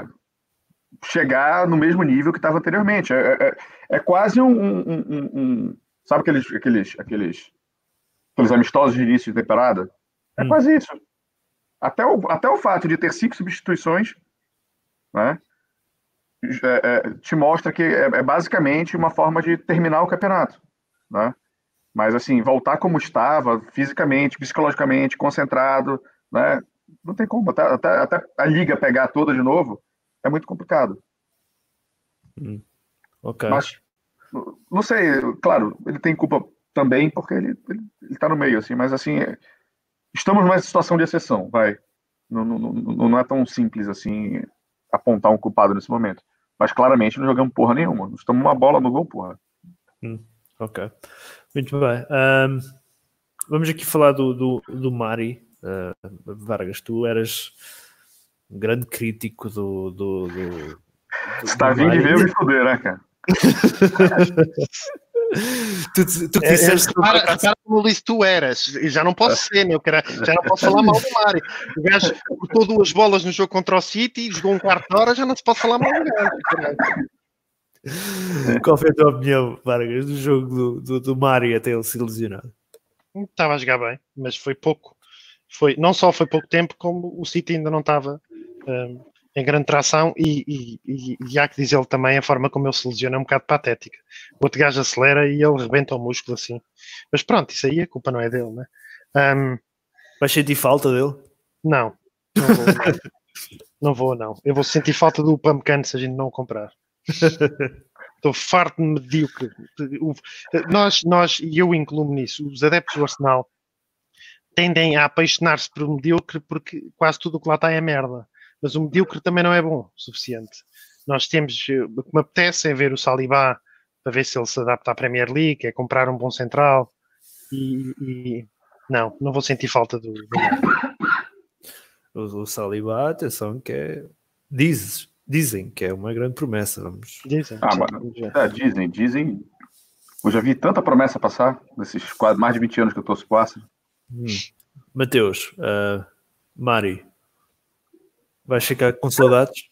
chegar no mesmo nível que estava anteriormente. É, é, é, quase um, um, um, um, Sabe aqueles, aqueles, aqueles, aqueles amistosos de início de temporada? É hum. quase isso. Até o, até o fato de ter cinco substituições né, é, é, te mostra que é, é, basicamente uma forma de terminar o campeonato. Né? Mas, assim, voltar como estava, fisicamente, psicologicamente, concentrado, né? Não tem como. Até, até, até a liga pegar toda de novo é muito complicado. Hum. Ok. Mas, não sei, claro, ele tem culpa também porque ele, ele, ele tá no meio, assim, mas, assim, estamos numa situação de exceção, vai. Não, não, não, não é tão simples assim apontar um culpado nesse momento. Mas claramente não jogamos porra nenhuma. Nós estamos uma bola no gol, porra. Hum, ok. Muito bem. Um, vamos aqui falar do, do, do Mari. Uh, Vargas, tu eras um grande crítico do. do, do, do Está vindo e veio me foder, né, cara? tu, tu é, disseste é, para, para como eu disse, tu eras, e já não posso ser, meu, cara, já não posso falar mal do Mário. O gajo cortou duas bolas no jogo contra o City, jogou um quarto de hora, já não se pode falar mal do gajo. Qual foi a tua opinião, Vargas, do jogo do, do, do Mário até ele se lesionar? Estava a jogar bem, mas foi pouco. Foi, não só foi pouco tempo, como o City ainda não estava um, em grande tração e, e, e, e há que dizer ele também a forma como ele se lesiona é um bocado patética. O outro gajo acelera e ele rebenta o músculo assim. Mas pronto, isso aí a culpa não é dele, né? Um, Vais sentir falta dele? Não, não vou, não. vou, não. Eu vou sentir falta do Pumpkin se a gente não o comprar. Estou farto de medíocre. Nós, nós, e eu incluo nisso, os adeptos do Arsenal tendem a apaixonar-se por medíocre porque quase tudo o que lá está é merda mas o medíocre também não é bom o suficiente. Nós temos, eh, o que me apetece é ver o Salibá para ver se ele se adapta à Premier League, é comprar um bom central e, e não, não vou sentir falta do, o, o Salibá, atenção que é dizes, dizem que é uma grande promessa, vamos. Dizem. Ah, mas, é, dizem, dizem. Eu já vi tanta promessa passar nesses quase mais de 20 anos que eu estou pro Arsenal. Hum. Mateus, uh, Mari, Vais ficar com saudades?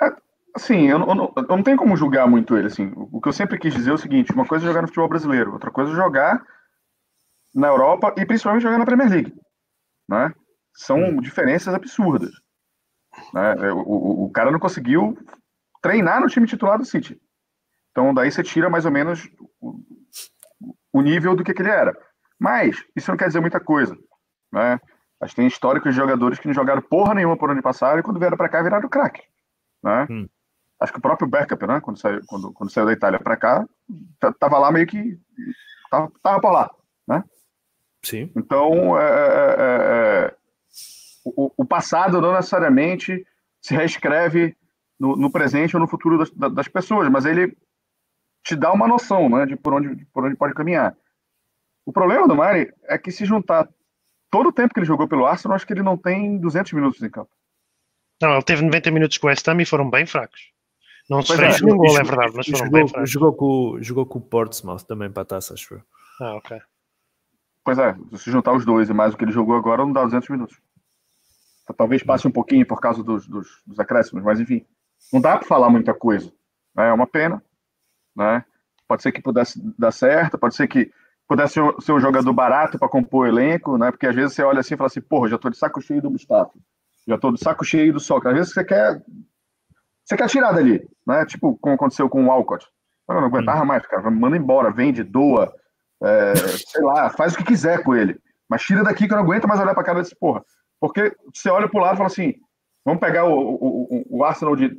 É, assim, eu não, eu, não, eu não tenho como julgar muito ele. Assim. O que eu sempre quis dizer é o seguinte: uma coisa é jogar no futebol brasileiro, outra coisa é jogar na Europa e principalmente jogar na Premier League. Né? São hum. diferenças absurdas. Né? É, o, o, o, cara não conseguiu treinar no time titular do City. Então, daí você tira mais ou menos o, o nível do que, que ele era. Mas, isso não quer dizer muita coisa. Né? Que tem históricos de jogadores que não jogaram porra nenhuma por onde passaram e quando vieram para cá viraram craque. Né? Hum. Acho que o próprio Beckham, né? Quando saiu, quando, quando saiu da Itália para cá, tava lá meio que. Tava, tava por lá. Né? Sim. Então, é, é, é, é, o, o, passado não necessariamente se reescreve no, no presente ou no futuro das, das, pessoas, mas ele te dá uma noção né, de por onde, por onde pode caminhar. O problema do Mari é que se juntar todo o tempo que ele jogou pelo Arsenal, acho que ele não tem 200 minutos em campo. Não, ele teve 90 minutos com o West Ham e foram bem fracos. Não se fez é, nenhum gol, é verdade, mas foram jogou, bem fracos. Jogou com, jogou com o Portsmouth também para a taça, acho eu. Ah, ok. Pois é, se juntar os dois e mais o que ele jogou agora, não dá 200 minutos. Talvez passe um pouquinho por causa dos, dos, dos acréscimos, mas enfim, não dá para falar muita coisa. Né? É uma pena. Né? Pode ser que pudesse dar certo, pode ser que pudesse ser um jogador barato para compor o elenco, né? Porque às vezes você olha assim e fala assim, porra, já tô de saco cheio do Mustafa, já tô de saco cheio do Sócrates. Às vezes você quer você quer tirar dali, né? Tipo como aconteceu com o Alcott. Eu não aguentava hum. mais, cara. Manda embora, vende, doa, é, sei lá, faz o que quiser com ele. Mas tira daqui que eu não aguento mais olhar para cara desse porra. Porque você olha pro lado e fala assim: vamos pegar o, o, o Arsenal de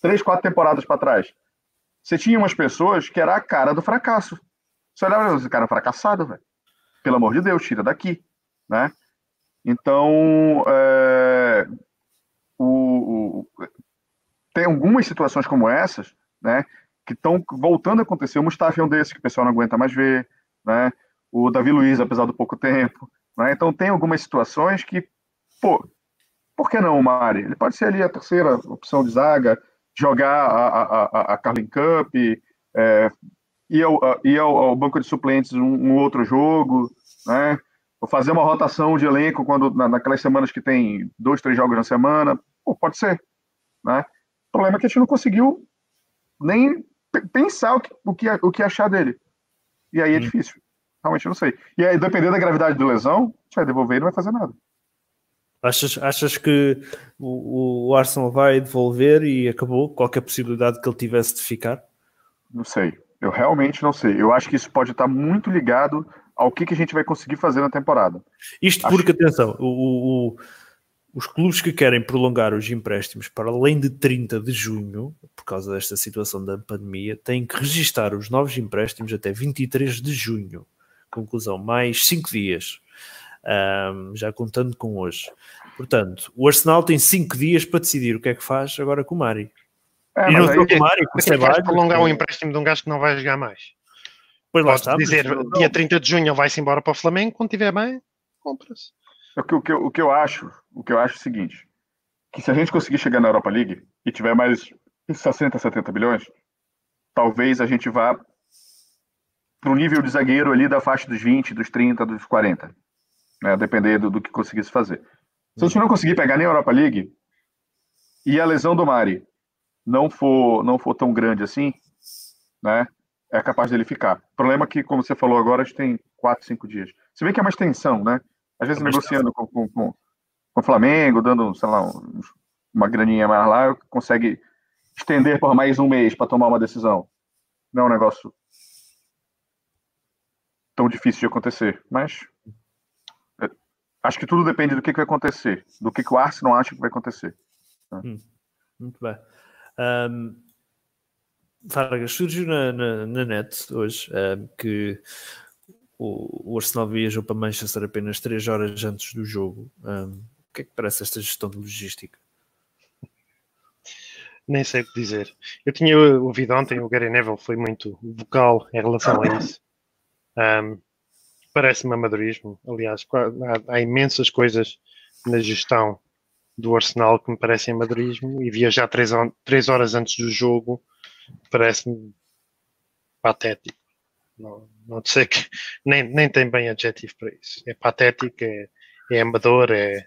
três, quatro temporadas para trás. Você tinha umas pessoas que era a cara do fracasso. Você olhava esse cara fracassado, velho. Pelo amor de Deus, tira daqui, né? Então, é, o, o, tem algumas situações como essas, né, que estão voltando a acontecer. O Mustafa é um desses que o pessoal não aguenta mais ver, né? O Davi Luiz, apesar do pouco tempo, né? Então tem algumas situações que, pô, por que não o Mari? Ele pode ser ali a terceira opção de zaga, jogar a, a, a, a Carlin Cup, é, ir, ao, ir ao, ao, banco de suplentes um, um, outro jogo, né? Ou fazer uma rotação de elenco quando na, naquelas semanas que tem dois, três jogos na semana, pô, pode ser, né? O problema é que a gente não conseguiu nem pensar o que, o que, o que achar dele. E aí é hum. difícil. Realmente não sei. E aí, dependendo da gravidade da lesão, a gente vai devolver e não vai fazer nada. Achas, achas que o, o Arsenal vai devolver e acabou qualquer possibilidade que ele tivesse de ficar? Não sei. Eu realmente não sei. Eu acho que isso pode estar muito ligado ao que, que a gente vai conseguir fazer na temporada. Isto acho... porque, atenção, o, o, os clubes que querem prolongar os empréstimos para além de 30 de junho, por causa desta situação da pandemia, têm que registar os novos empréstimos até 23 de junho. Conclusão, mais 5 dias um, já contando com hoje. Portanto, o Arsenal tem cinco dias para decidir o que é que faz agora com o Mari. É, e não só com o Mari, com o Ceballos. prolongar um empréstimo de um gajo que não vai jogar mais. Pois lá está. dizer, mas... dia 30 de junho vai-se embora para o Flamengo, quando estiver bem, compra-se. O que, o, que, o que eu acho, o que eu acho é o seguinte, que se a gente conseguir chegar na Europa League e tiver mais 60, 70 bilhões, talvez a gente vá para o nível de zagueiro ali da faixa dos 20, dos 30, dos 40 né, dependendo do que conseguisse fazer. Se a gente não conseguir pegar nem a Europa League e a lesão do Mari não for não for tão grande assim, né, é capaz dele ficar. O problema é que, como você falou agora, a gente tem quatro, cinco dias. Se bem que é uma extensão, né? Às vezes é negociando com, com, com, com o Flamengo, dando, sei lá, um, uma graninha mais lá, consegue estender por mais um mês para tomar uma decisão. Não é um negócio tão difícil de acontecer, mas acho que tudo depende do que, que vai acontecer, do que, que o Arsenal acha que vai acontecer. Né? Hum, muito bem. Um, Vargas, surgiu na, na, na net hoje um, que o, o, Arsenal viajou para Manchester apenas 3 horas antes do jogo. Um, o que é que parece esta gestão de logística? Nem sei o que dizer. Eu tinha ouvido ontem, o Gary Neville foi muito vocal em relação a isso. Um, parece-me amadorismo. Aliás, há, há, imensas coisas na gestão do Arsenal que me parecem amadorismo e viajar três, três horas antes do jogo parece-me patético. Não, não sei que nem, nem tem bem adjetivo para isso. É patético, é, é amador, é, é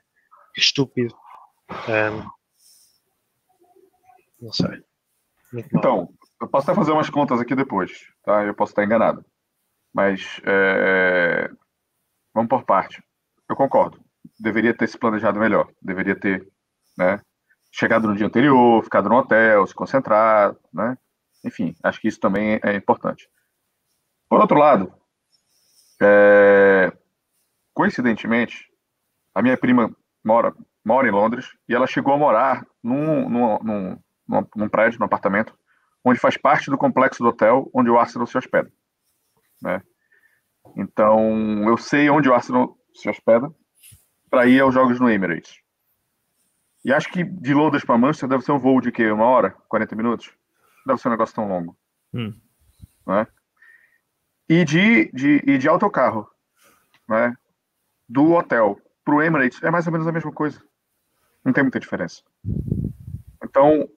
estúpido. Um, não sei. então, eu posso até fazer umas contas aqui depois, tá? Eu posso estar enganado. Mas é... vamos por parte. Eu concordo. Deveria ter se planejado melhor. Deveria ter né, chegado no dia anterior, ficado no hotel, se concentrado. Né? Enfim, acho que isso também é importante. Por outro lado, é... coincidentemente, a minha prima mora, mora em Londres e ela chegou a morar num, num, num, num prédio, num apartamento, onde faz parte do complexo do hotel onde o Arsenal se hospeda né? Então, eu sei onde o Arsenal se hospeda para ir aos jogos no Emirates. E acho que de Londres para Manchester deve ser um voo de quê? Uma hora? 40 minutos? Deve ser um negócio tão longo. Hum. Né? E de, de, e de autocarro, né? do hotel para o Emirates, é mais ou menos a mesma coisa. Não tem muita diferença. Então,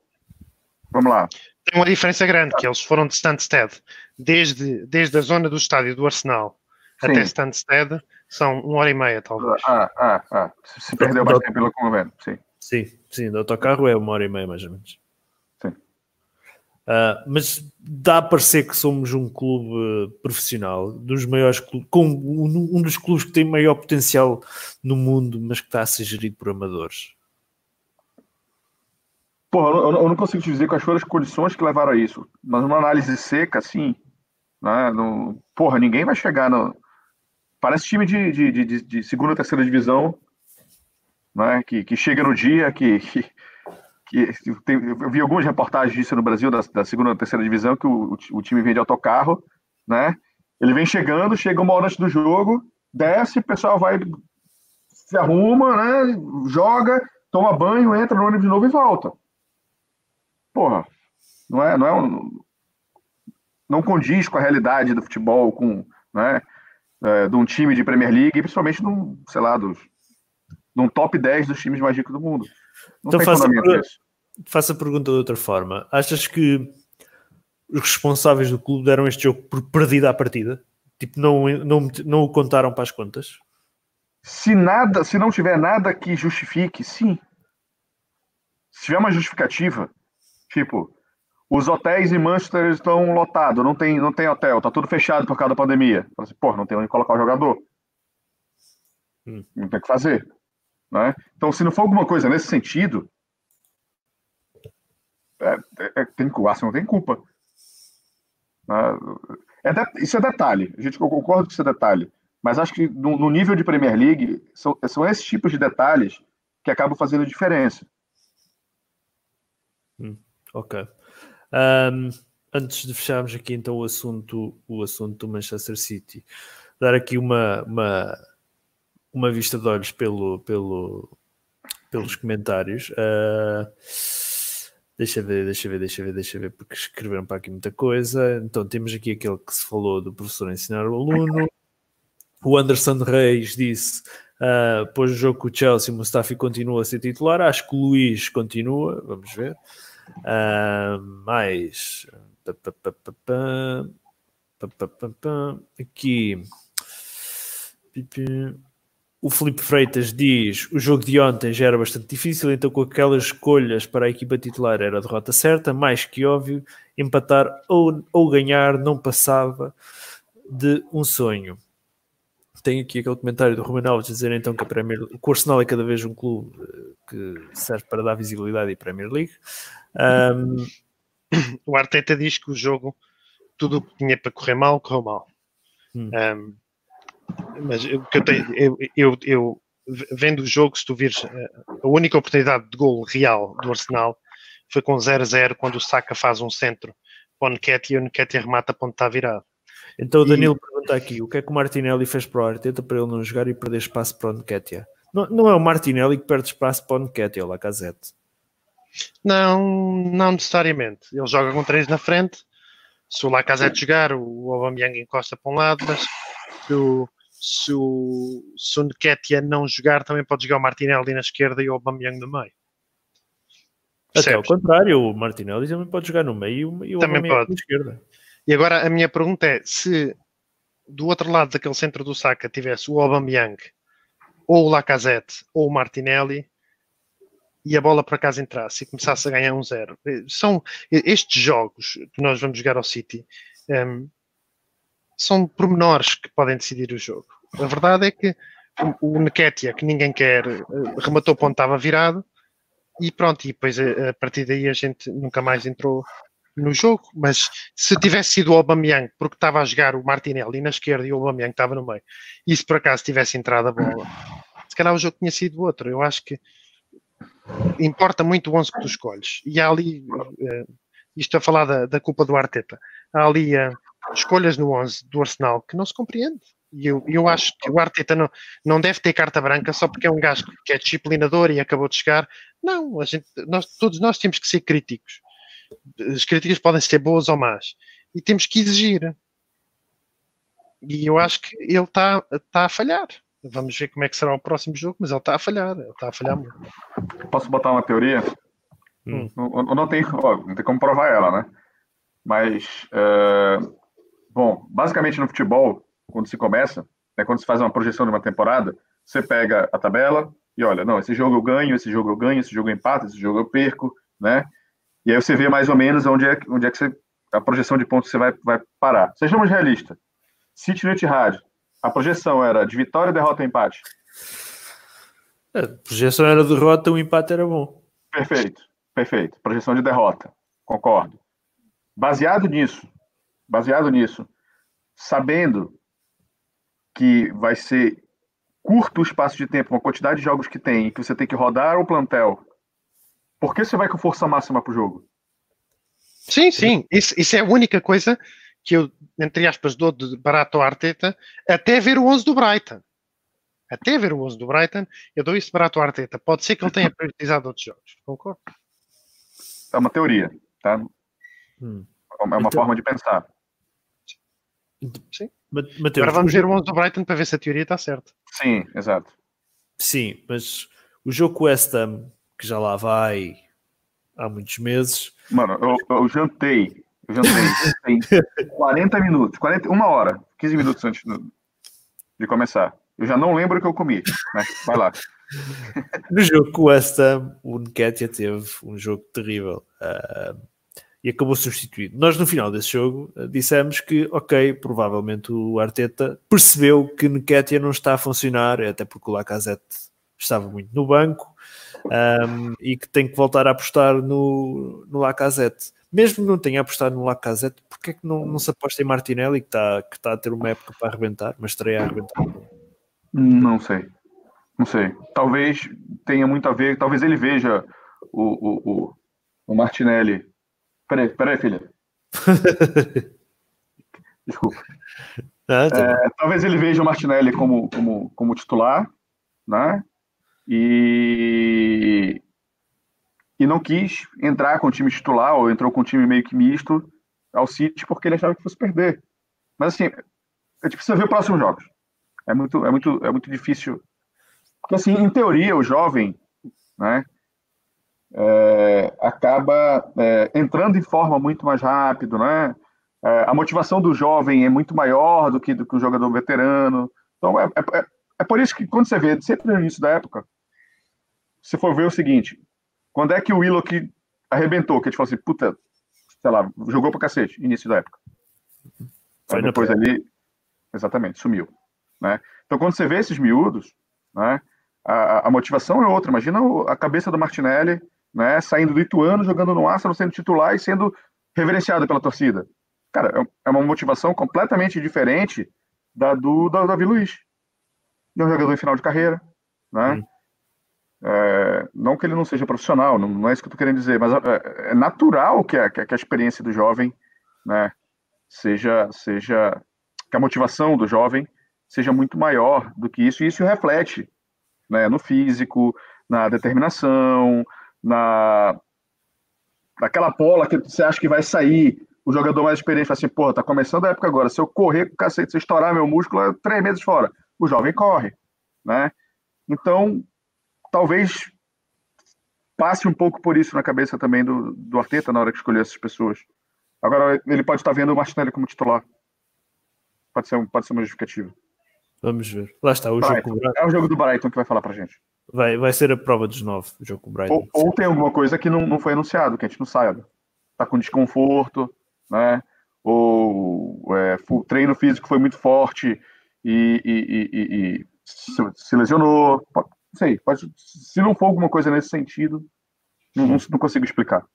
vamos lá. Tem uma diferença grande, que eles foram de Stansted, desde, desde a zona do estádio do Arsenal Sim. até Stansted, são uma hora e meia, talvez. Ah, ah, ah. Se perdeu mais tempo pelo convênio, sim. Sim, sim, do autocarro é uma hora e meia, mais ou menos. Sim. Uh, mas dá a parecer que somos um clube profissional, dos maiores clubes, com um, um dos clubes que tem maior potencial no mundo, mas que está a ser gerido por amadores. Porra, eu, eu, não consigo te dizer quais foram as condições que levaram a isso, mas uma análise seca, assim, né? No, porra, ninguém vai chegar no. Parece time de, de, de, de segunda ou terceira divisão, né? Que, que chega no dia, que, que, que tem, eu vi algumas reportagens disso no Brasil, da, da segunda ou terceira divisão, que o, o, time vem de autocarro, né? Ele vem chegando, chega uma hora antes do jogo, desce, o pessoal vai se arruma, né? Joga, toma banho, entra no ônibus de novo e volta. Porra, não é, não é um, não condiz com a realidade do futebol, com, né, é, de um time de Premier League, principalmente num, sei lá, dos, num top 10 dos times mais ricos do mundo. Não então faça, per... faça a pergunta de outra forma. Achas que os responsáveis do clube deram este jogo por perdida à partida? Tipo, não, não, não o contaram para as contas? Se nada, se não tiver nada que justifique, sim. Se tiver uma justificativa, tipo, os hotéis em Manchester estão lotados, não tem, não tem hotel, tá tudo fechado por causa da pandemia. Assim, Pô, não tem onde colocar o jogador. Hum. Não tem o que fazer. Né? Então, se não for alguma coisa nesse sentido, é, é, é tem, o Arsenal tem culpa. Né? É de, isso é detalhe. A gente concorda com isso é detalhe. Mas acho que no, no nível de Premier League, são, são esses tipos de detalhes que acabam fazendo diferença. Hum, ok. Um, antes de fecharmos aqui então o assunto, o assunto do Manchester City, dar aqui uma, uma, uma vista de olhos pelo, pelo, pelos comentários. Uh, Deixa ver, deixa ver, deixa ver, deixa ver, porque escreveram para aqui muita coisa. Então temos aqui aquele que se falou do professor ensinar o aluno. O Anderson Reis disse: uh, pôs o jogo com o Chelsea, o Mustafi continua a ser titular. Acho que o Luís continua, vamos ver. Uh, mais aqui. O Felipe Freitas diz: o jogo de ontem já era bastante difícil, então com aquelas escolhas para a equipa titular era a derrota certa, mais que óbvio, empatar ou, ou ganhar não passava de um sonho. Tem aqui aquele comentário do Ruben Alves dizer então que, a Premier, o Arsenal é cada vez um clube eh, que serve para dar visibilidade à Premier League. Um... O Arteta diz que o jogo, tudo o que tinha para correr mal, correu mal. Hum. Um, mas eu, eu, eu, eu, vendo o jogo, se tu vires eh, a única oportunidade de gol real do Arsenal foi com 0-0 quando o Saka faz um centro para o Nketiah e o Nketiah remata onde está virado. Então o Danilo e... pergunta aqui, o que é que o Martinelli fez para o Arteta para ele não jogar e perder espaço para o Nketiah? Não, não é o Martinelli que perde espaço para o Nketiah, é o Lacazette. Não, não necessariamente. Ele joga com três na frente. Se o Lacazette jogar, o Aubameyang encosta para um lado, mas se o, se o, se o Nketiah não jogar, também pode jogar o Martinelli na esquerda e o Aubameyang no meio. Percebes? Até ao contrário, o Martinelli também pode jogar no meio e o também Aubameyang pode. na esquerda. E agora a minha pergunta é, se do outro lado daquele centro do Saka tivesse o Aubameyang ou o Lacazette ou o Martinelli e a bola por acaso entrasse e começasse a ganhar um zero. São estes jogos que nós vamos jogar ao City um, ehm, são pormenores que podem decidir o jogo. A verdade é que o, o Nketiah, que ninguém quer, eh, rematou ponto, estava virado e pronto, e depois eh, a partir daí a gente nunca mais entrou no jogo, mas se tivesse sido o Aubameyang, porque estava a jogar o Martinelli na esquerda e o Aubameyang estava no meio, e se por acaso tivesse entrado a bola, se calhar o jogo tinha sido outro. Eu acho que importa muito o 11 que tu escolhes. E há ali, uh, isto a falar da, da culpa do Arteta, há ali uh, escolhas no 11 do Arsenal que não se compreende. E eu, eu acho que o Arteta não, não deve ter carta branca só porque é um gajo que é disciplinador e acabou de chegar. Não, a gente, nós, todos nós temos que ser críticos. As críticas podem ser boas ou más. E temos que exigir. E eu acho que ele está tá a falhar. Vamos ver como é que será o próximo jogo, mas ele está a falhar. Ele está a falhar muito. Posso botar uma teoria? Hum. Não, não, tem, ó, não tem como provar ela, né? Mas uh, Bom, basicamente no futebol, quando se começa, né, quando se faz uma projeção de uma temporada, você pega a tabela e olha, não, esse jogo eu ganho, esse jogo eu ganho, esse jogo eu empato, esse jogo eu perco, né? E aí você vê mais ou menos onde é, onde é que você, a projeção de pontos você vai, vai parar. Sejamos realistas. City no Etihad, a projeção era de vitória, derrota ou empate? É, a projeção era derrota, o empate era bom. Perfeito, perfeito. Projeção de derrota, concordo. Baseado nisso, baseado nisso, sabendo que vai ser curto o espaço de tempo, uma quantidade de jogos que tem, que você tem que rodar o plantel, por que você vai com força máxima para o jogo? Sim, sim. Isso, isso, é a única coisa que eu, entre aspas, dou de barato ao Arteta, até ver o 11 do Brighton. até ver o 11 do Brighton, eu dou isso barato ao Arteta. Pode ser que ele tenha priorizado outros jogos. Concordo? É uma teoria, tá? Hum. É uma Então- forma de pensar. Sim. Ma- Mateus, Agora vamos ver o 11 do Brighton para ver se a teoria está certa. Sim, exato. Sim, mas o jogo com o West Ham, que já lá vai há muitos meses, Mano, eu, eu jantei. Eu jantei. Tem 40 minutos, 40, uma hora, 15 minutos antes do- de começar. Eu já não lembro o que eu comi. Mas vai lá. no jogo com o West Ham, o Nketiah teve um jogo terrível ah, e acabou substituído. Nós, no final desse jogo, ah, dissemos que, ok, provavelmente o Arteta percebeu que Nketiah não está a funcionar, até porque o Lacazette estava muito no banco ahm, e que tem que voltar a apostar no, no Lacazette. Mesmo que não tenha apostado no Lacazette, porque é que não, não se aposta em Martinelli, que está, que está a ter uma época para arrebentar, mas estreia a arrebentar? Não sei. Não sei. Talvez tenha muito a ver. Talvez ele veja o, o, o, o Martinelli. Peraí, peraí, filha. Desculpa. Ah, tá. É, talvez ele veja o Martinelli como, como, como titular, né? E, e não quis entrar com o time titular, ou entrou com o time meio que misto ao City porque ele achava que fosse perder. Mas assim, a gente precisa ver os próximos jogos. É muito, é muito, é muito difícil. Porque assim, em teoria, o jovem, né? é, acaba é, entrando em forma muito mais rápido, né? É, a motivação do jovem é muito maior do que do que o jogador veterano. Então é, é, é- é por isso que quando você vê sempre no início da época, se for ver o seguinte, quando é que o Willock arrebentou, que a gente falou assim, puta, sei lá, jogou pra cacete, início da época. Foi Aí depois ali, exatamente, sumiu. Né? Então quando você vê esses miúdos, né, a, a motivação é outra. Imagina a cabeça do Martinelli, né, saindo do Ituano, jogando no Arsenal, sendo titular e sendo reverenciado pela torcida. Cara, é- é uma motivação completamente diferente da do da Davi Luiz. De um jogador em final de carreira, né? Hum. É, não que ele não seja profissional, não, não é isso que eu tô querendo dizer, mas é, é natural que a, que a- experiência do jovem, né, seja, seja, que a motivação do jovem seja muito maior do que isso, e isso reflete, né, no físico, na determinação, na naquela bola que você acha que vai sair, o jogador mais experiente fala assim, pô, tá começando a época agora, se eu correr com o cacete, se eu estourar meu músculo, é três meses fora. O jovem corre, né? Então, talvez passe um pouco por isso na cabeça também do, do Arteta na hora que escolher essas pessoas. Agora, ele pode estar vendo o Martinelli como titular. Pode ser, pode ser uma justificativa. Vamos ver. Lá está, o jogo Brighton. É o jogo do Brighton que vai falar pra gente. Vai, vai ser a prova dos nove, o jogo com o Brighton. Ou, ou tem alguma coisa que não, não foi anunciado, que a gente não saiba. Tá com desconforto, né? Ou é, o treino físico foi muito forte e, e- e- e- e se, se lesionou. Sei, pode, se não for alguma coisa nesse sentido, não, não, não consigo explicar.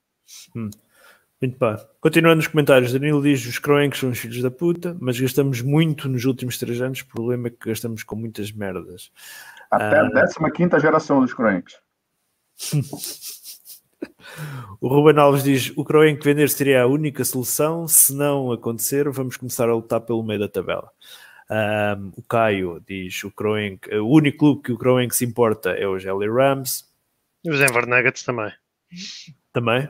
Muito bem. Continuando nos comentários, Danilo diz os croenques são os filhos da puta, mas gastamos muito nos últimos três anos. O problema é que gastamos com muitas merdas. Até Ah. a 15 geração dos Croenques. O Ruben Alves diz: o Croenque vender seria a única solução. Se não acontecer, vamos começar a lutar pelo meio da tabela. Ahm, o Caio diz: o Croenque, o único clube que o Croenque se importa é o Jelly Rams. E os Denver Nuggets também. Também.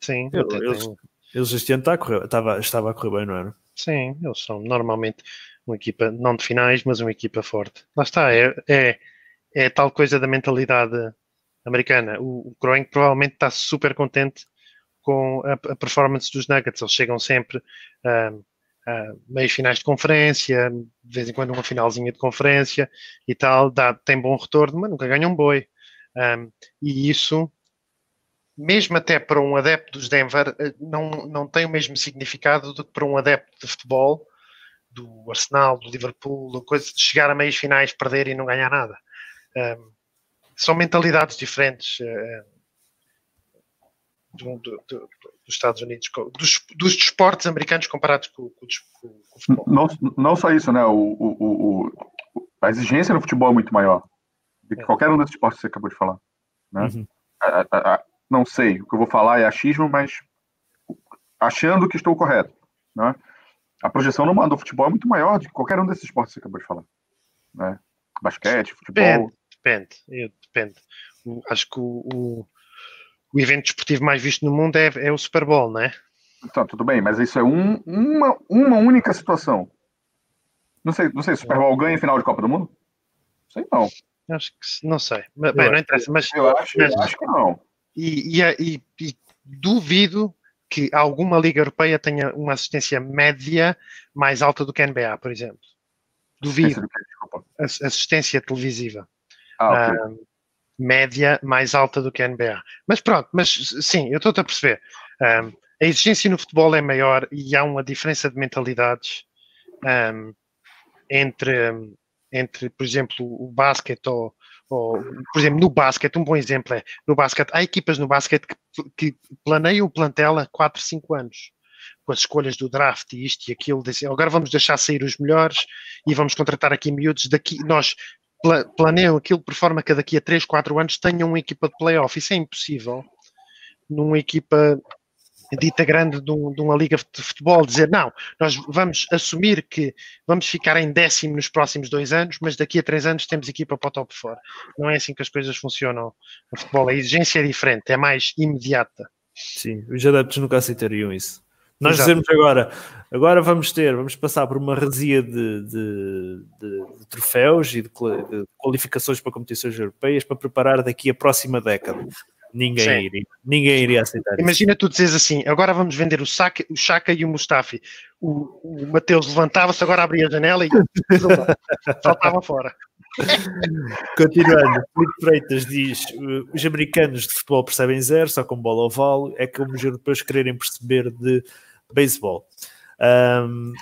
Sim, Eu- eles- tenho- Eles este ano está a correr, estava, estava a correr bem, não era? sim, eles são normalmente uma equipa, não de finais, mas uma equipa forte. Lá está, é, é, é tal coisa da mentalidade americana. O, o Kroenke provavelmente está super contente com a, a performance dos Nuggets. Eles chegam sempre a, a meios finais de conferência, de vez em quando uma finalzinha de conferência e tal, dá, tem bom retorno, mas nunca ganham um boi. Um, e isso mesmo até para um adepto dos Denver, eh, não, não tem o mesmo significado do que para um adepto de futebol, do Arsenal, do Liverpool, coisa de chegar a meios finais, perder e não ganhar nada. Um, são mentalidades diferentes do, do, do, dos Estados Unidos, dos, dos desportos americanos comparados com, com, com, o futebol. Não, não só isso, né? O, o, o, a exigência no futebol é muito maior do que qualquer um desses esportes que você acabou de falar. Né? Uhum. A, a, a, não sei, o que eu vou falar é achismo, mas achando que estou correto. Né? A projeção no, do futebol é muito maior do que qualquer um desses esportes que você acabou de falar. Né? Basquete, futebol? Depende, depende. depende. Acho que o, o, evento desportivo mais visto no mundo é, é o Super Bowl, não é? Então, tudo bem, mas isso é um, uma, uma única situação. Não sei, não sei, o Super Bowl ganha final de Copa do Mundo? Sei não. Acho que não sei. Mas, bem, não interessa, mas eu acho, mas, eu acho que não. E, e, e, e, duvido que alguma liga europeia tenha uma assistência média mais alta do que a NBA, por exemplo. Duvido. Assistência, assistência televisiva. Ah, okay. uh, média mais alta do que a NBA. Mas pronto, mas sim, eu estou a perceber. Um, a exigência no futebol é maior e há uma diferença de mentalidades um, entre, entre, por exemplo, o basquete ou, ou, por exemplo, no basquete, um bom exemplo é, no basquete, há equipas no basquete que, que planeiam o plantel há 4, 5 anos com as escolhas do draft e isto e aquilo, dizem, agora vamos deixar sair os melhores e vamos contratar aqui miúdos daqui, nós planeiam aquilo por forma que daqui a 3, 4 anos tenham uma equipa de playoff. Isso é impossível numa equipa dita grande de, um, de, uma liga de futebol, dizer não, nós vamos assumir que vamos ficar em décimo nos próximos dois anos, mas daqui a três anos temos equipa para o top fora. Não é assim que as coisas funcionam no futebol. A exigência é diferente, é mais imediata. Sim, os adeptos nunca aceitariam isso. Nós Exato. dizemos agora, agora vamos ter, vamos passar por uma resia de, de, de, de troféus e de, qualificações para competições europeias para preparar daqui a próxima década. Ninguém iria, ninguém iria aceitar Imagina isso. tu dizes assim, agora vamos vender o Saka, o Chaka e o Mustafi. O, o Mateus levantava-se, agora abria a janela e saltava fora. Continuando, Felipe Freitas diz: os americanos de futebol percebem zero, só com bola oval, é como os europeus quererem perceber de beisebol. Um,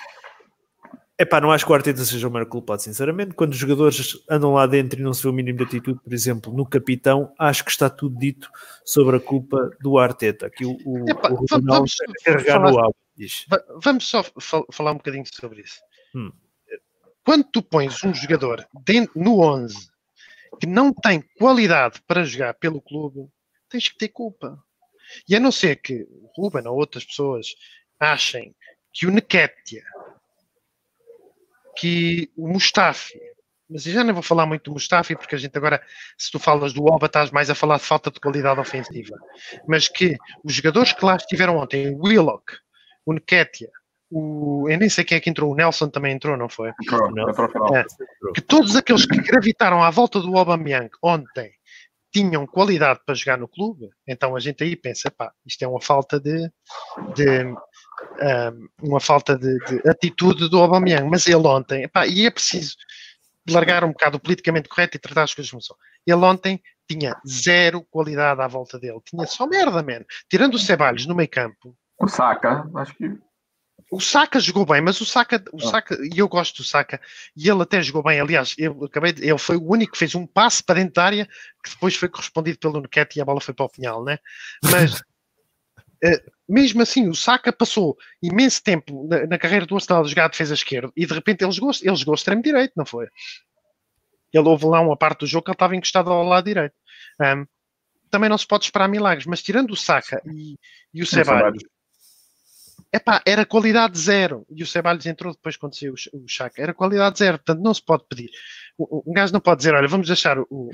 Epá, não acho que o Arteta seja o maior culpado, sinceramente. Quando os jogadores andam lá dentro e não se vê o mínimo de atitude, por exemplo, no capitão, acho que está tudo dito sobre a culpa do Arteta. Aqui o, o, Epá, o vamos, carregar no álbum. Vamos só falar um bocadinho sobre isso. Hum. Quando tu pões um jogador dentro, no 11 que não tem qualidade para jogar pelo clube, tens que ter culpa. E a não ser que o Ruben ou outras pessoas achem que o Neketia, que o Mustafi, mas eu já não vou falar muito do Mustafi, porque a gente agora, se tu falas do Oba, estás mais a falar de falta de qualidade ofensiva. Mas que os jogadores que lá estiveram ontem, o Willock, o Nketia, o, eu nem sei quem é que entrou, o Nelson também entrou, não foi? Entrou, entrou, é, que todos aqueles que gravitaram à volta do Aubameyang ontem tinham qualidade para jogar no clube, então a gente aí pensa, pá, isto é uma falta de, de um, uma falta de, de, atitude do Aubameyang, mas ele ontem, epá, e é preciso largar um bocado o politicamente correto e tratar as coisas como são. Ele ontem tinha zero qualidade à volta dele, tinha só merda, man. Tirando o Ceballos no meio campo. O Saka, acho que o Saka jogou bem, mas o Saka, o ah. Saka, e eu gosto do Saka, e ele até jogou bem. Aliás, eu acabei de, ele foi o único que fez um passe para dentro da área que depois foi correspondido pelo Nuket e a bola foi para o Pinhal, né? Mas Uh, mesmo assim, o Saka passou imenso tempo na, na carreira do Arsenal a jogar a defesa esquerda e de repente ele jogou, ele jogou extremo direito, não foi? Ele houve lá uma parte do jogo que ele estava encostado ao lado direito. Um, também não se pode esperar milagres, mas tirando o Saka e, e o Ceballos, epá, era qualidade zero. E o Ceballos entrou depois quando saiu o, Chaka, era qualidade zero, portanto não se pode pedir. Um gajo não pode dizer, olha, vamos deixar o,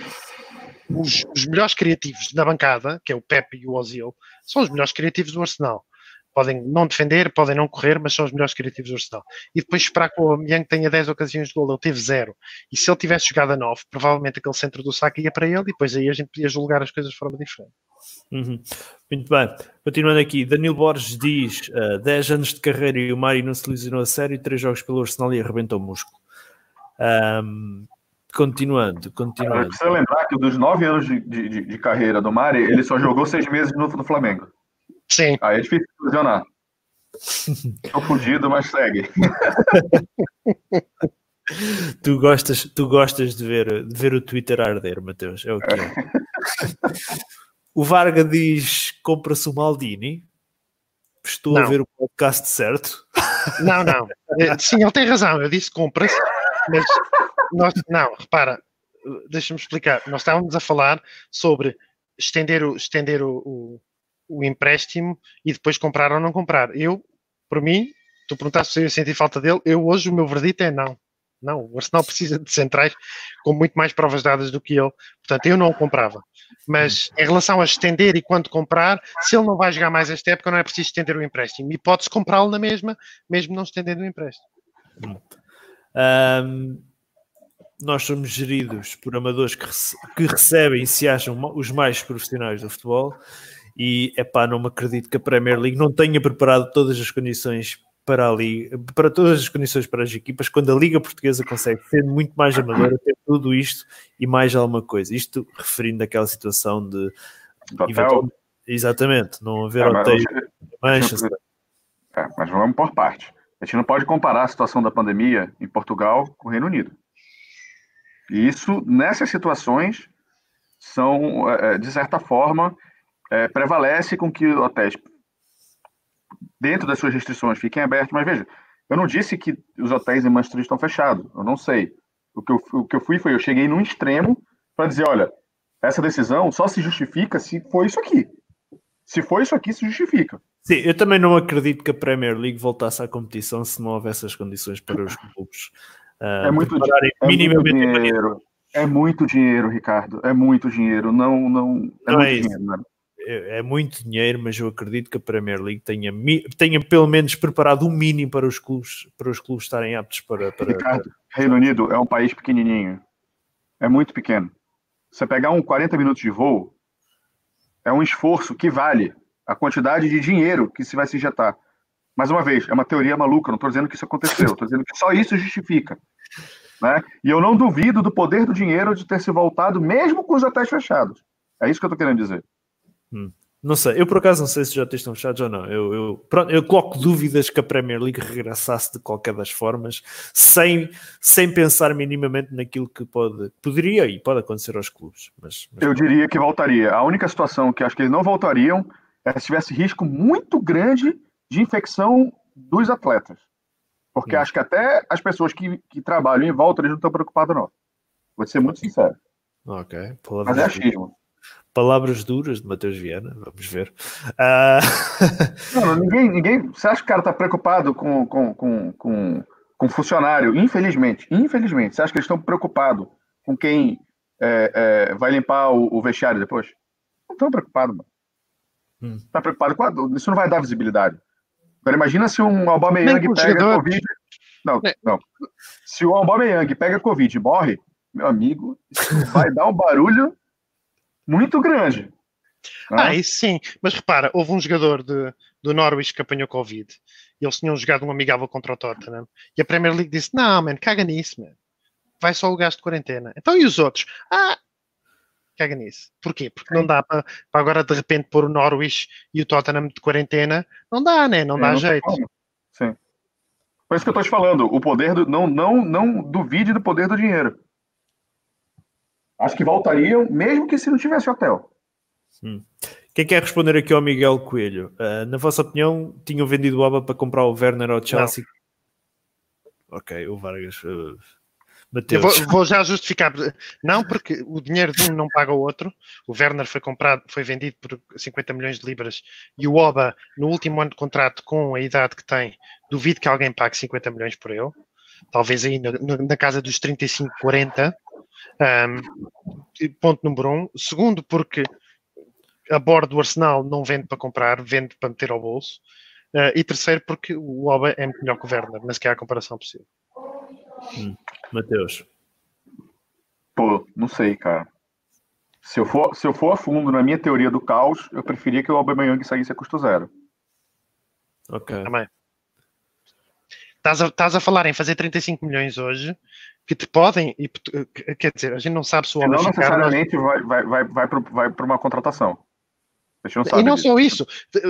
os, os, melhores criativos da bancada, que é o Pepe e o Ozil, são os melhores criativos do Arsenal. Podem não defender, podem não correr, mas são os melhores criativos do Arsenal. E depois esperar que o Aubameyang tenha 10 ocasiões de gol, ele teve zero. E se ele tivesse jogado a 9, provavelmente aquele centro do saco ia para ele e depois aí a gente podia julgar as coisas de forma diferente. Uhum. Muito bem. Continuando aqui, Danilo Borges diz: uh, 10 anos de carreira e o Mário não se lesionou a sério, 3 jogos pelo Arsenal e arrebentou o músculo. Um, Continuando, continuando. Precisa lembrar que dos nove anos de, de, de, carreira do Mari, ele só jogou seis meses no, no Flamengo. Sim. Aí é difícil funcionar. Tô fugido, mas segue. tu gostas, tu gostas de ver, de ver o Twitter arder, Mateus. É o que é. o Varga diz: compra-se o Maldini. Estou não. a ver o podcast certo. Não, não. Eh, sim, ele tem razão. Eu disse compra-se, mas nós, não, repara, deixa-me explicar. Nós estávamos a falar sobre estender o, estender o, o, o, empréstimo e depois comprar ou não comprar. Eu, por mim, tu perguntaste se eu senti falta dele, eu hoje o meu verdito é não. Não, o Arsenal precisa de centrais com muito mais provas dadas do que ele. Portanto, eu não o comprava. Mas em relação a estender e quando comprar, se ele não vai jogar mais esta época, não é preciso estender o empréstimo. E pode-se comprá-lo na mesma, mesmo não estendendo o empréstimo. Um, nós somos geridos por amadores que, rece que recebem e se acham os mais profissionais do futebol e é pá, não me acredito que a Premier League não tenha preparado todas as condições para a Liga, para todas as condições para as equipas, quando a Liga Portuguesa consegue ser muito mais amadora, ter tudo isto e mais alguma coisa. Isto referindo àquela situação de exatamente, não haver é, hotéis Manchester. É, mas vamos por parte. A gente não pode comparar a situação da pandemia em Portugal com o Reino Unido. E isso, nessas situações, são, é, é, de certa forma, é, prevalece com que hotéis, dentro das suas restrições, fiquem abertos. Mas veja, eu não disse que os hotéis em Manchester estão fechados. Eu não sei. O que eu, o que eu fui foi, eu cheguei num extremo para dizer, olha, essa decisão só se justifica se for isso aqui. Se for isso aqui, se justifica. Sim, eu também não acredito que a Premier League voltasse à competição se não houvesse as condições para os clubes Uh, é muito, é muito dinheiro. É muito dinheiro, Ricardo. É muito dinheiro. Não, não. É não muito é dinheiro, né? É, é, muito dinheiro, mas eu acredito que a Premier League tenha, tenha pelo menos preparado um mínimo para os clubes, para os clubes estarem aptos para. para Ricardo, Reino Unido é um país pequenininho. É muito pequeno. Você pegar um 40 minutos de voo, é um esforço que vale a quantidade de dinheiro que se vai se injetar. Mais uma vez, é uma teoria maluca, não estou dizendo que isso aconteceu, estou dizendo que só isso justifica. Né? E eu não duvido do poder do dinheiro de ter se voltado, mesmo com os hotéis fechados. É isso que eu estou querendo dizer. Hum. Não sei, eu por acaso não sei se já estão fechados ou não. Eu, eu, pronto, eu coloco dúvidas que a Premier League regressasse de qualquer das formas, sem, sem pensar minimamente naquilo que pode, poderia e pode acontecer aos clubes. Mas, mas... Eu diria que voltaria. A única situação que acho que eles não voltariam é se tivesse risco muito grande de infecção dos atletas. Porque hum. acho que até as pessoas que, que trabalham em volta, eles não estão preocupados, não. Vou ser muito sincero. Ok. Palavras Mas é achismo. Palavras duras de Matheus Viana, vamos ver. Uh... não, ninguém, ninguém. Você acha que o cara está preocupado com, com, com, com, com funcionário? Infelizmente, infelizmente. Você acha que eles estão preocupados com quem é, é, vai limpar o, o, vestiário depois? Não estão preocupados, mano. Hum. Tá preocupado com a... Isso não vai dar visibilidade. Agora imagina se um Aubameyang pega jogador. Covid. Não, é. não. Se o Aubameyang pega Covid e morre, meu amigo, vai dar um barulho muito grande. Né? Ah, isso sim. Mas repara, houve um jogador de, do Norwich que apanhou Covid. E eles tinham jogado um amigável contra o Tottenham. E a Premier League disse: Não, man, caga nisso, man. Vai só o gasto de quarentena. Então e os outros? Ah, caga nisso. Porquê? Porque não dá para, agora de repente pôr o Norwich e o Tottenham de quarentena. Não dá, né? Não dá não jeito. Sim. Por isso que eu estou te falando, o poder do. Não, não, não duvide do poder do dinheiro. Acho que voltariam, mesmo que se não tivesse hotel. Hum. Quem quer responder aqui ao Miguel Coelho? Uh, na vossa opinião, tinham vendido o Aba para comprar o Werner ao Chelsea? Não. Ok, o Vargas. Uh Vou, vou, já justificar. Não, porque o dinheiro de um não paga o outro. O Werner foi comprado, foi vendido por 50 milhões de libras e o Oba, no último ano de contrato, com a idade que tem, duvido que alguém pague 50 milhões por ele. Talvez aí na, na casa dos 35, 40. Um, ponto número um. Segundo, porque a bordo do Arsenal não vende para comprar, vende para meter ao bolso. Uh, e terceiro, porque o Oba é muito melhor que o Werner, mas que é a comparação possível. Hum. Matheus? Pô, não sei, cara. Se eu, for, se eu for a fundo na minha teoria do caos, eu preferia que o Aubameyang saísse a custo zero. Ok. Também. Estás a, estás a falar em fazer 35 milhões hoje, que te podem, e, quer dizer, a gente não sabe se o Não necessariamente vai, vai, vai, vai para uma contratação. A gente não sabe e não disso. só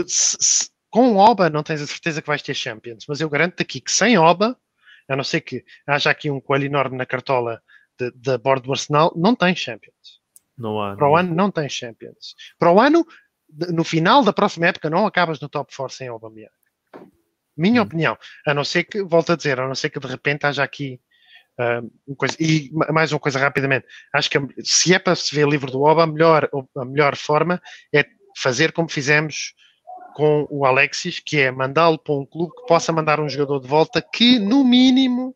isso. Com o Oba não tens a certeza que vais ter Champions, mas eu garanto aqui que sem Oba a não ser que haja aqui um coelho enorme na cartola da bordo do Arsenal, não tem Champions. Não há. Para o ano não tem Champions. Para o ano, no final da próxima época, não acabas no top 4 sem Aubameyang. Minha hum. opinião. A não ser que, volto a dizer, a não ser que de repente haja aqui uma coisa. E mais uma coisa rapidamente. Acho que se é para se ver livre do Oba, a melhor, a melhor forma é fazer como fizemos com o Alexis, que é mandá-lo para um clube que possa mandar um jogador de volta que, no mínimo,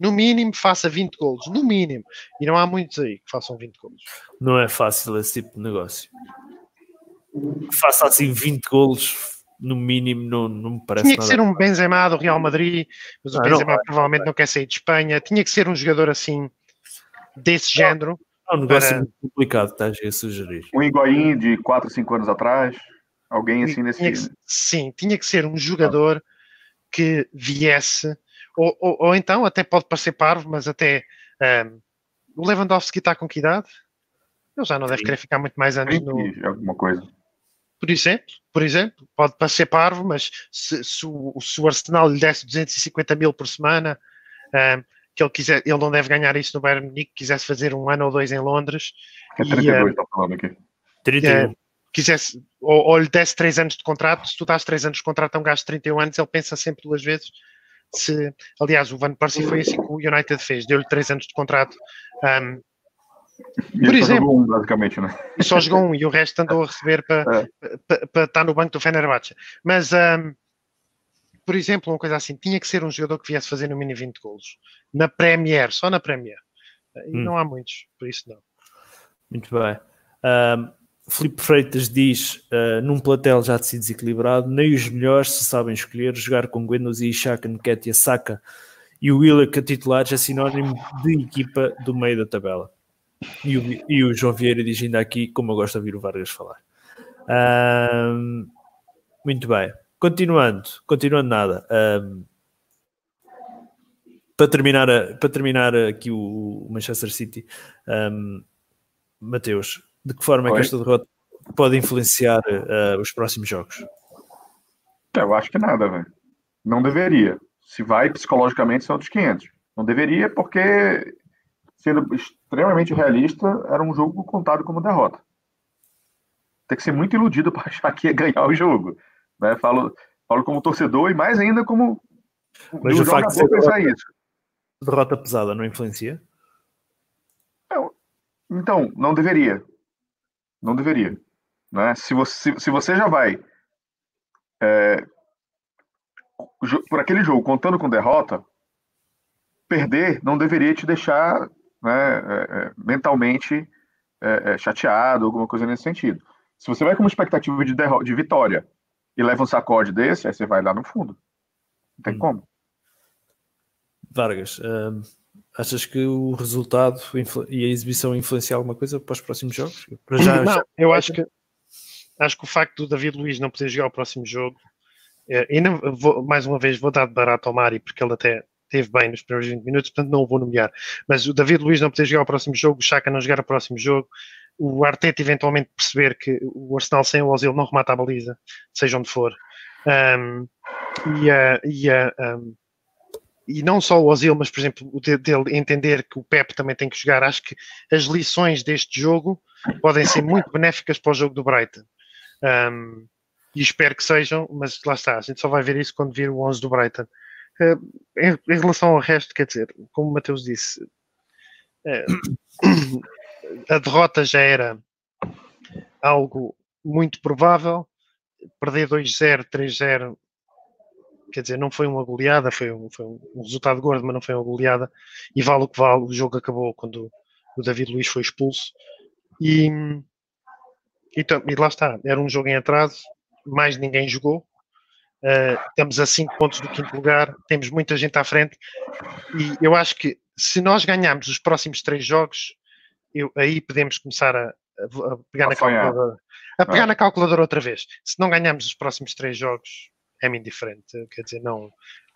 No mínimo, faça 20 golos. No mínimo. E não há muitos aí que façam 20 golos. Não é fácil esse tipo de negócio. Faça assim 20 golos, no mínimo, não, não me parece Tinha que nada. ser um Benzema do Real Madrid, mas o Ah, Benzema não. provavelmente não quer sair de Espanha. Tinha que ser um jogador assim, desse género. É um negócio para- muito complicado, estás a sugerir. Um Higuaín de 4, 5 anos atrás. Alguém assim nesse. Tinha que- sim, tinha que ser um jogador que viesse, ou, ou, ou então até pode parecer parvo, mas até ahm, o Lewandowski está com que idade? Ele já não deve querer ficar muito mais anos no. 30 alguma coisa. Por exemplo, por exemplo, pode parecer parvo, mas se, se o, se o Arsenal lhe desse 250 mil por semana, ahm, que ele quiser, ele não deve ganhar isso no Bayern Munique, quisesse fazer um ano ou dois em Londres, É E, 32, tá falando aqui. 31. quisesse, ou, ou lhe desse 3 anos de contrato, se tu dás 3 anos de contrato a um gajo de 31 anos, ele pensa sempre duas vezes. Se, aliás, o Van Persie foi assim que o United fez, deu-lhe 3 anos de contrato E Por só exemplo- jogou um, basicamente, né? e só jogou um, e o resto andou a receber para para estar no banco do Fenerbahçe. Mas, ahm, por exemplo, uma coisa assim, tinha que ser um jogador que viesse fazer no mínimo 20 golos. Na Premier, só na Premier. E Hum. não há muitos, por isso não. Muito bem. Ahm, Filipe Freitas diz: ah, num platel já de si desequilibrado, nem os melhores se sabem escolher. Jogar com Guendouzi, Chaka, Nketiah, Saka e o Willock a titulares é sinónimo de equipa do meio da tabela. E o, e o João Vieira diz ainda aqui, como eu gosto de ouvir o Vargas falar. Ahm, muito bem. Continuando, continuando nada. Ahm, para, terminar a- para terminar aqui o, o Manchester City, ahm, Mateus, de que forma é que Oi. esta derrota pode influenciar ah, os próximos jogos? É, Eu acho que nada, velho. Não deveria. Se vai psicologicamente, são outros 500. Não deveria, porque, sendo extremamente realista, era um jogo contado como derrota. Tem que ser muito iludido para achar que ia ganhar o jogo. Né? Falo, falo como torcedor e mais ainda como Mas o facto de pensar isso. Derrota pesada não influencia? Então, não deveria. Não deveria. Né? Se, você, se você já vai é, por aquele jogo contando com derrota, perder não deveria te deixar né, é, é, mentalmente é, é, chateado, alguma coisa nesse sentido. Se você vai com uma expectativa de, de vitória e leva um sacode desse, aí você vai lá no fundo. Não tem Hum. como. Vargas, ahm, achas que o resultado e a exibição influenciam alguma coisa para os próximos jogos? Para já, não, já- eu acho que acho que o facto do David Luiz não poder jogar o próximo jogo, é, e não, vou, mais uma vez vou dar de barato ao Mari, porque ele até teve bem nos primeiros 20 minutos, portanto não o vou nomear. Mas o David Luiz não poder jogar o próximo jogo, o Chaka não jogar o próximo jogo, o Arteta eventualmente perceber que o Arsenal sem o Ozil não remata a baliza, seja onde for. Um, e, e, um, e não só o Ozil, mas por exemplo, o de- dele entender que o Pep também tem que jogar, acho que as lições deste jogo podem ser muito benéficas para o jogo do Brighton. Um, e espero que sejam, mas lá está, a gente só vai ver isso quando vir o 11 do Brighton. Uh, em, relação ao resto, quer dizer, como o Mateus disse, uh, a derrota já era algo muito provável. Perder 2-0, 3-0, quer dizer, não foi uma goleada, foi um, foi um resultado gordo, mas não foi uma goleada. E vale o que vale, o jogo acabou quando o David Luiz foi expulso. E, e, tam- e lá está, era um jogo em atraso, mais ninguém jogou. Uh, estamos a 5 pontos do quinto lugar, temos muita gente à frente. E eu acho que se nós ganharmos os próximos três jogos, eu- aí podemos começar a, a- pegar A na calculadora. A pegar Ah. na calculadora outra vez. Se não ganharmos os próximos três jogos, é-me indiferente. Quer dizer, não,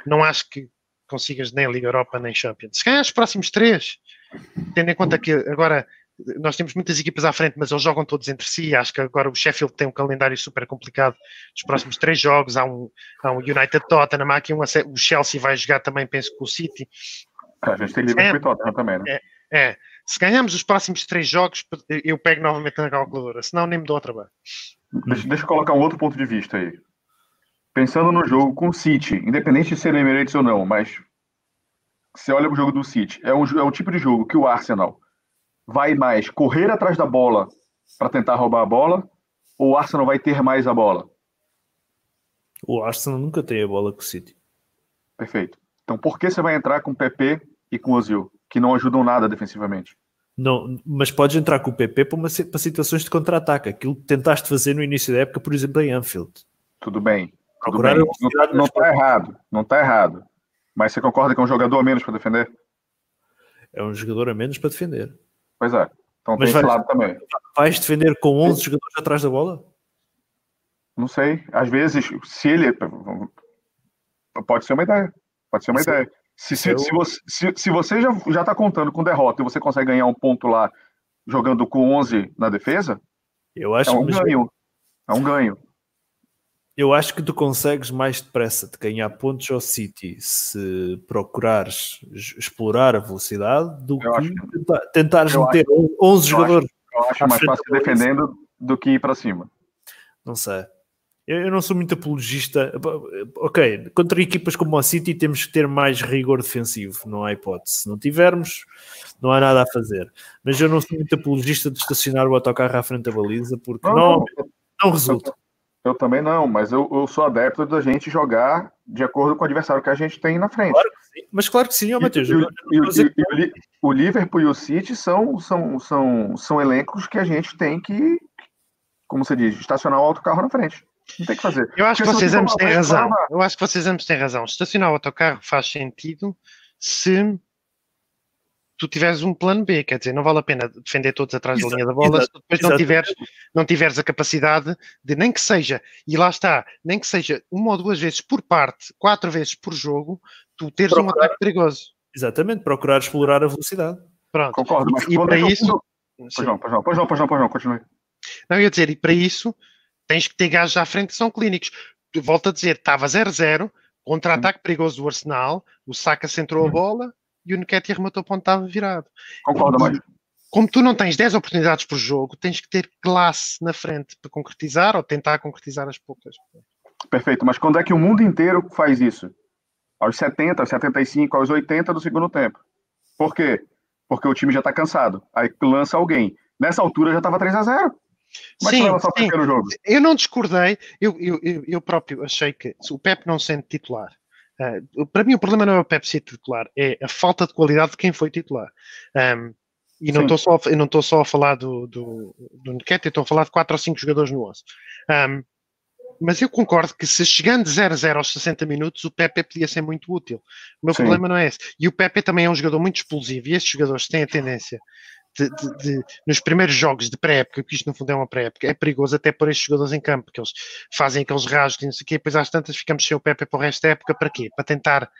não acho que consigas nem Liga Europa nem Champions. Se ganhar os próximos três, tendo em conta que agora nós temos muitas equipas à frente, mas eles jogam todos entre si. Acho que agora o Sheffield tem um calendário super complicado dos próximos três jogos. Há um, há um United Tottenham, há aqui um, o Chelsea vai jogar também, penso que o City. A gente tem Liverpool É. e Tottenham também, né? É, se ganharmos os próximos três jogos, eu pego novamente na calculadora, senão nem me dou ao trabalho. Deixa, deixa eu colocar um outro ponto de vista aí. Pensando no jogo com o City, independente de ser Emirates ou não, mas você olha o jogo do City, é um, é um tipo de jogo que o Arsenal vai mais correr atrás da bola para tentar roubar a bola, ou o Arsenal vai ter mais a bola? o Arsenal nunca tem a bola com o City. Perfeito. Então por que você vai entrar com PP e com o Ozil, que não ajudam nada defensivamente. Não, mas podes entrar com o PP para, uma, para situações de contra-ataque. Aquilo que tentaste fazer no início da época, por exemplo, em Anfield. Tudo bem. Tudo bem. Não está errado. Não está errado. Mas você concorda que é um jogador a menos para defender? É um jogador a menos para defender. Pois é. Então mas tem vais, lado também. Vais defender com 11 jogadores atrás da bola? Não sei. Às vezes, se ele. Pode ser uma ideia. Pode ser uma Sim. ideia. Se, se, eu... se, você, se, se você já está contando com derrota e você consegue ganhar um ponto lá jogando com 11 na defesa, eu acho é um ganho. É um ganho. Eu acho que tu consegues mais depressa de ganhar pontos ao City se procurares explorar a velocidade do eu que, que tentares meter acho, 11 jogadores. Acho, eu acho mais fácil defendendo do que ir para cima. Não sei. Eu, eu, não sou muito apologista. Ok, contra equipas como a City temos que ter mais rigor defensivo, não há hipótese. Se não tivermos, não há nada a fazer. Mas eu não sou muito apologista de estacionar o autocarro à frente da baliza porque não, não, não resulta. Eu, eu, também não, mas eu, eu, sou adepto da gente jogar de acordo com o adversário que a gente tem na frente. Claro mas claro que sim, ó, Matheus. E, e, e, o Liverpool e o City são, são, são, são elencos que a gente tem que, como você diz, estacionar o autocarro na frente. Não tem que fazer. Eu acho Porque que vocês ambos têm razão. Eu acho que vocês ambos têm razão. Estacionar o autocarro faz sentido se tu tiveres um plano B, quer dizer, não vale a pena defender todos atrás Exato, da linha da bola Exato, se tu depois não tiveres, não tiveres a capacidade de, nem que seja, e lá está, nem que seja uma ou duas vezes por parte, quatro vezes por jogo, tu teres procurar, um ataque perigoso. Exatamente, procurar explorar a velocidade. Pronto. Concordo, mas e para é isso. Pois não, pois não, pois não, pois não, pois não, continue. Não, eu ia dizer, e para isso tens que ter gajos à frente que são clínicos. Volto a dizer, estava 0-0, contra-ataque perigoso do Arsenal, o Saka centrou a uhum. bola e o Nketiah rematou ponto estava virado. Concordo, mas... Como tu não tens 10 oportunidades por jogo, tens que ter classe na frente para concretizar ou tentar concretizar as poucas. Perfeito, mas quando é que o mundo inteiro faz isso? Aos 70, aos 75, aos 80 do segundo tempo. Por quê? Porque o time já está cansado. Aí lança alguém. Nessa altura já estava 3 a 0 mas sim, sim. jogo. Eu não discordei, eu, eu, eu, próprio achei que o Pep não sendo titular, uh, para mim o problema não é o Pep ser titular, é a falta de qualidade de quem foi titular. Um, e não estou só, eu não estou só a falar do, do, do estou a falar de 4 ou 5 jogadores no 11. Um, mas eu concordo que se chegando 0 a 0 aos 60 minutos, o Pepe podia ser muito útil. O meu Sim. problema não é esse. E o Pepe também é um jogador muito explosivo, e esses jogadores têm a tendência de, de, de, nos primeiros jogos de pré-época, que isto no fundo é uma pré-época, é perigoso até por estes jogadores em campo, porque eles fazem aqueles rasgos e não sei o quê, depois às tantas ficamos sem o Pepe para o resto da época, para quê? Para tentar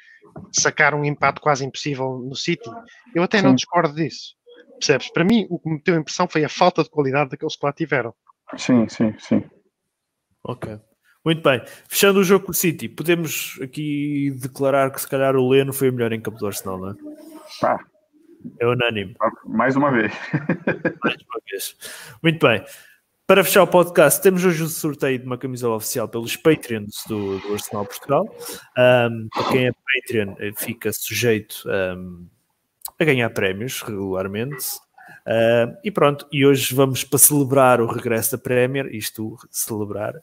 sacar um empate quase impossível no City. Eu até Sim. não discordo disso. Percebes? Para mim, o que me deu a impressão foi a falta de qualidade daqueles que lá tiveram. Sim, sim, sim. Ok. Muito bem. Fechando o jogo com o City, podemos aqui declarar que se calhar o Leno foi o melhor em campo do Arsenal, não é? Pá, é unânime. Mais uma vez. Mais uma vez. Muito bem. Para fechar o podcast, temos hoje o sorteio de uma camisola oficial pelos Patreons do, do Arsenal Portugal. Um, para quem é Patreon, eh, fica sujeito um, a ganhar prémios regularmente. Uh, e pronto, e hoje vamos para celebrar o regresso da Premier, isto celebrar,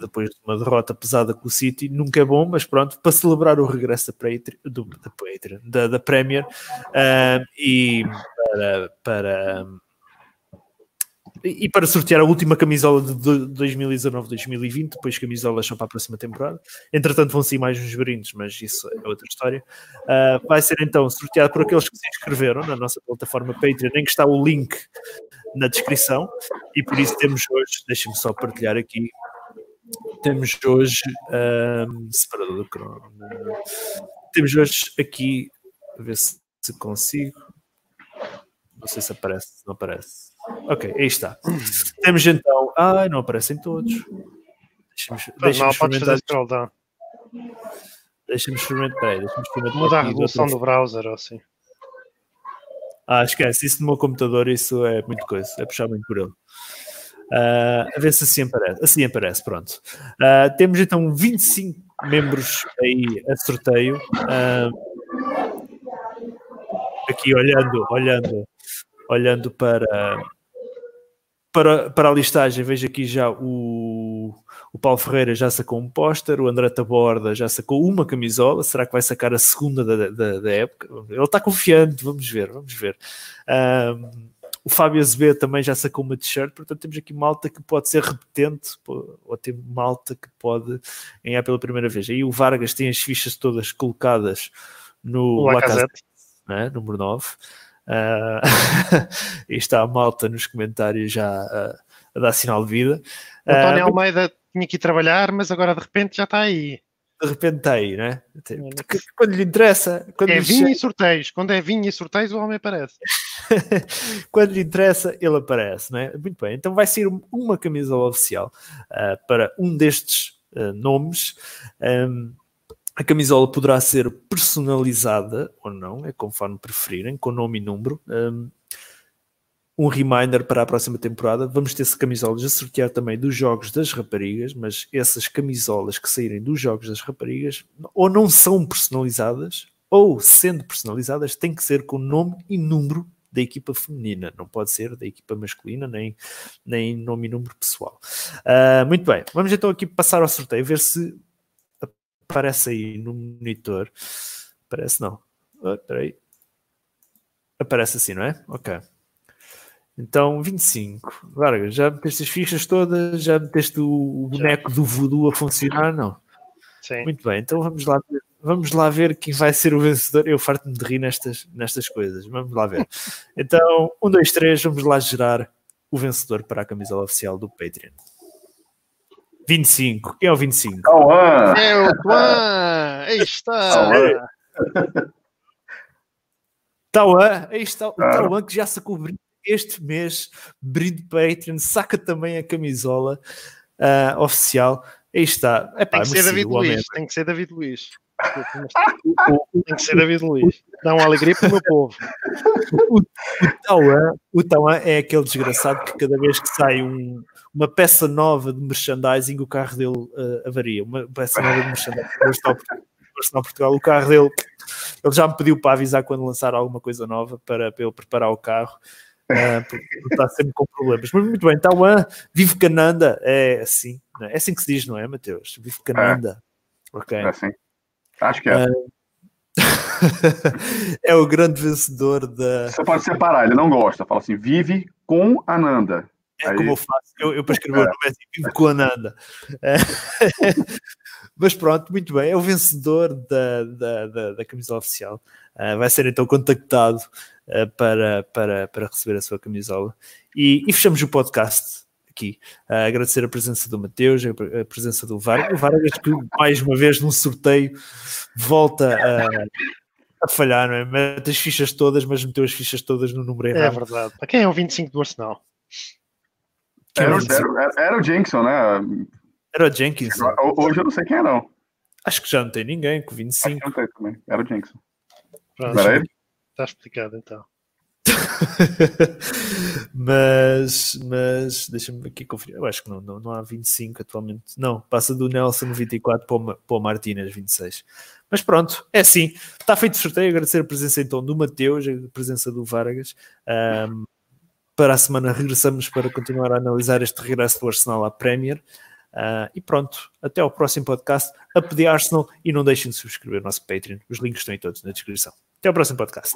depois de uma derrota pesada com o City, nunca é bom, mas pronto, para celebrar o regresso da, Patreon, do, da, Patreon, da, da Premier uh, e para, para e para sortear a última camisola de 2019-2020, depois camisolas são para a próxima temporada. Entretanto, vão sair mais uns brindes, mas isso é outra história. Uh, vai ser então sorteado por aqueles que se inscreveram na nossa plataforma Patreon, em que está o link na descrição. E por isso temos hoje, deixem-me só partilhar aqui. Temos hoje um, separador do crono. Temos hoje aqui, a ver se, se consigo. Não sei se aparece, se não aparece. Ok, aí está. Temos então. Ai, não aparecem todos. Deixa-me deixa experimentar. Deixa-me experimentar. Peraí, deixa-me experimentar. Mudar a resolução do browser ou assim. Ah, esquece. Isso no meu computador, isso é muito coisa. É puxar muito por ele. Uh, a ver se assim aparece. Assim aparece, pronto. Uh, temos então 25 membros aí a sorteio. Uh, aqui olhando, olhando olhando para, para, para a listagem, vejo aqui já o, O Paulo Ferreira já sacou um póster, o André Taborda já sacou uma camisola. Será que vai sacar a segunda da, da, da época? Ele está confiante, vamos ver, vamos ver. O Fábio Azevedo também já sacou uma t-shirt, portanto temos aqui malta que pode ser repetente, ou tem malta que pode ganhar pela primeira vez. Aí o Vargas tem as fichas todas colocadas no Lacazette, né, número 9. Uh, e está a malta nos comentários já a, a dar sinal de vida. O António uh, Almeida tinha que ir trabalhar, mas agora de repente já está aí. De repente está aí, né? Quando lhe interessa. Quando é vinho e sorteios. Quando é vinho e sorteios, o homem aparece. quando lhe interessa, ele aparece, né? Muito bem. Então vai ser uma camisola oficial uh, para um destes uh, nomes. Um, a camisola poderá ser personalizada ou não, é conforme preferirem, com nome e número. Um, um reminder para a próxima temporada. Vamos ter camisolas a sortear também dos jogos das raparigas, mas essas camisolas que saírem dos jogos das raparigas ou não são personalizadas, ou sendo personalizadas, têm que ser com nome e número da equipa feminina, não pode ser da equipa masculina, nem, nem nome e número pessoal. Uh, muito bem, vamos então aqui passar ao sorteio, ver se aparece aí no monitor. Aparece não. Oh, aí. Aparece assim, não é? Ok. Então, 25. Larga, já meteste as fichas todas, já meteste o boneco do voodoo a funcionar? Não. Sim. Muito bem, então vamos lá, vamos lá ver quem vai ser o vencedor. Eu farto-me de rir nestas, nestas coisas. Vamos lá ver. Então, 1, 2, 3, vamos lá gerar o vencedor para a camisola oficial do Patreon. 25. Quem é o 25? Tauan! É o Tuan! Aí está! Tauan, aí está o Tauan que já sacou este mês, brinde Patreon, saca também a camisola uh, oficial. Aí está. Epá, tem que ser David Luiz, tem que ser David Luiz. tem que ser David Luiz. Dá uma alegria para o meu povo. O, o Tauan é aquele desgraçado que cada vez que sai um, uma peça nova de merchandising, o carro dele uh, avaria. Uma peça nova de merchandising. Arsenal Portugal, o carro dele, ele já me pediu para avisar quando lançar alguma coisa nova para, para ele preparar o carro. Uh, porque está sempre com problemas. Mas muito bem, Tauan, vive Cananda, é assim, é? é assim que se diz, não é, Mateus? Vive Cananda. É. Ok. É assim. Acho que é. Uh, é o grande vencedor da. Você pode separar, ele não gosta. Fala assim: vive com Ananda. É Aí... como eu faço. Eu, eu para escrever é. o nome é assim: vive com Ananda. É. Mas pronto, muito bem. É o vencedor da, da, da, da camisola oficial. Uh, vai ser então contactado uh, para, para, para receber a sua camisola. E, e fechamos o podcast aqui. Uh, agradecer a presença do Mateus, a presença do Vargas. O Vargas que mais uma vez num sorteio volta a, a falhar, não é? Mete as fichas todas, mas meteu as fichas todas no número é errado. É verdade. Para quem é o 25 do Arsenal? Era, era, era, o Jenkson, né? Era o Jenkins. Hoje eu não sei quem é, não. Acho que já não tem ninguém com 25. Acho que não tem também. Era o Jenkson. Pronto, está explicado então. mas, mas deixa-me aqui conferir. Eu acho que não, não, não há 25 atualmente. Não, passa do Nelson 24 para o, para o Martínez 26. Mas pronto, é assim. Está feito o sorteio. Agradecer a presença então do Mateus, a presença do Vargas. Um, para a semana regressamos para continuar a analisar este regresso do Arsenal à Premier. Uh, e pronto, até ao próximo podcast. A pedir Arsenal e não deixem de subscrever o nosso Patreon. Os links estão aí todos na descrição. Até ao próximo podcast.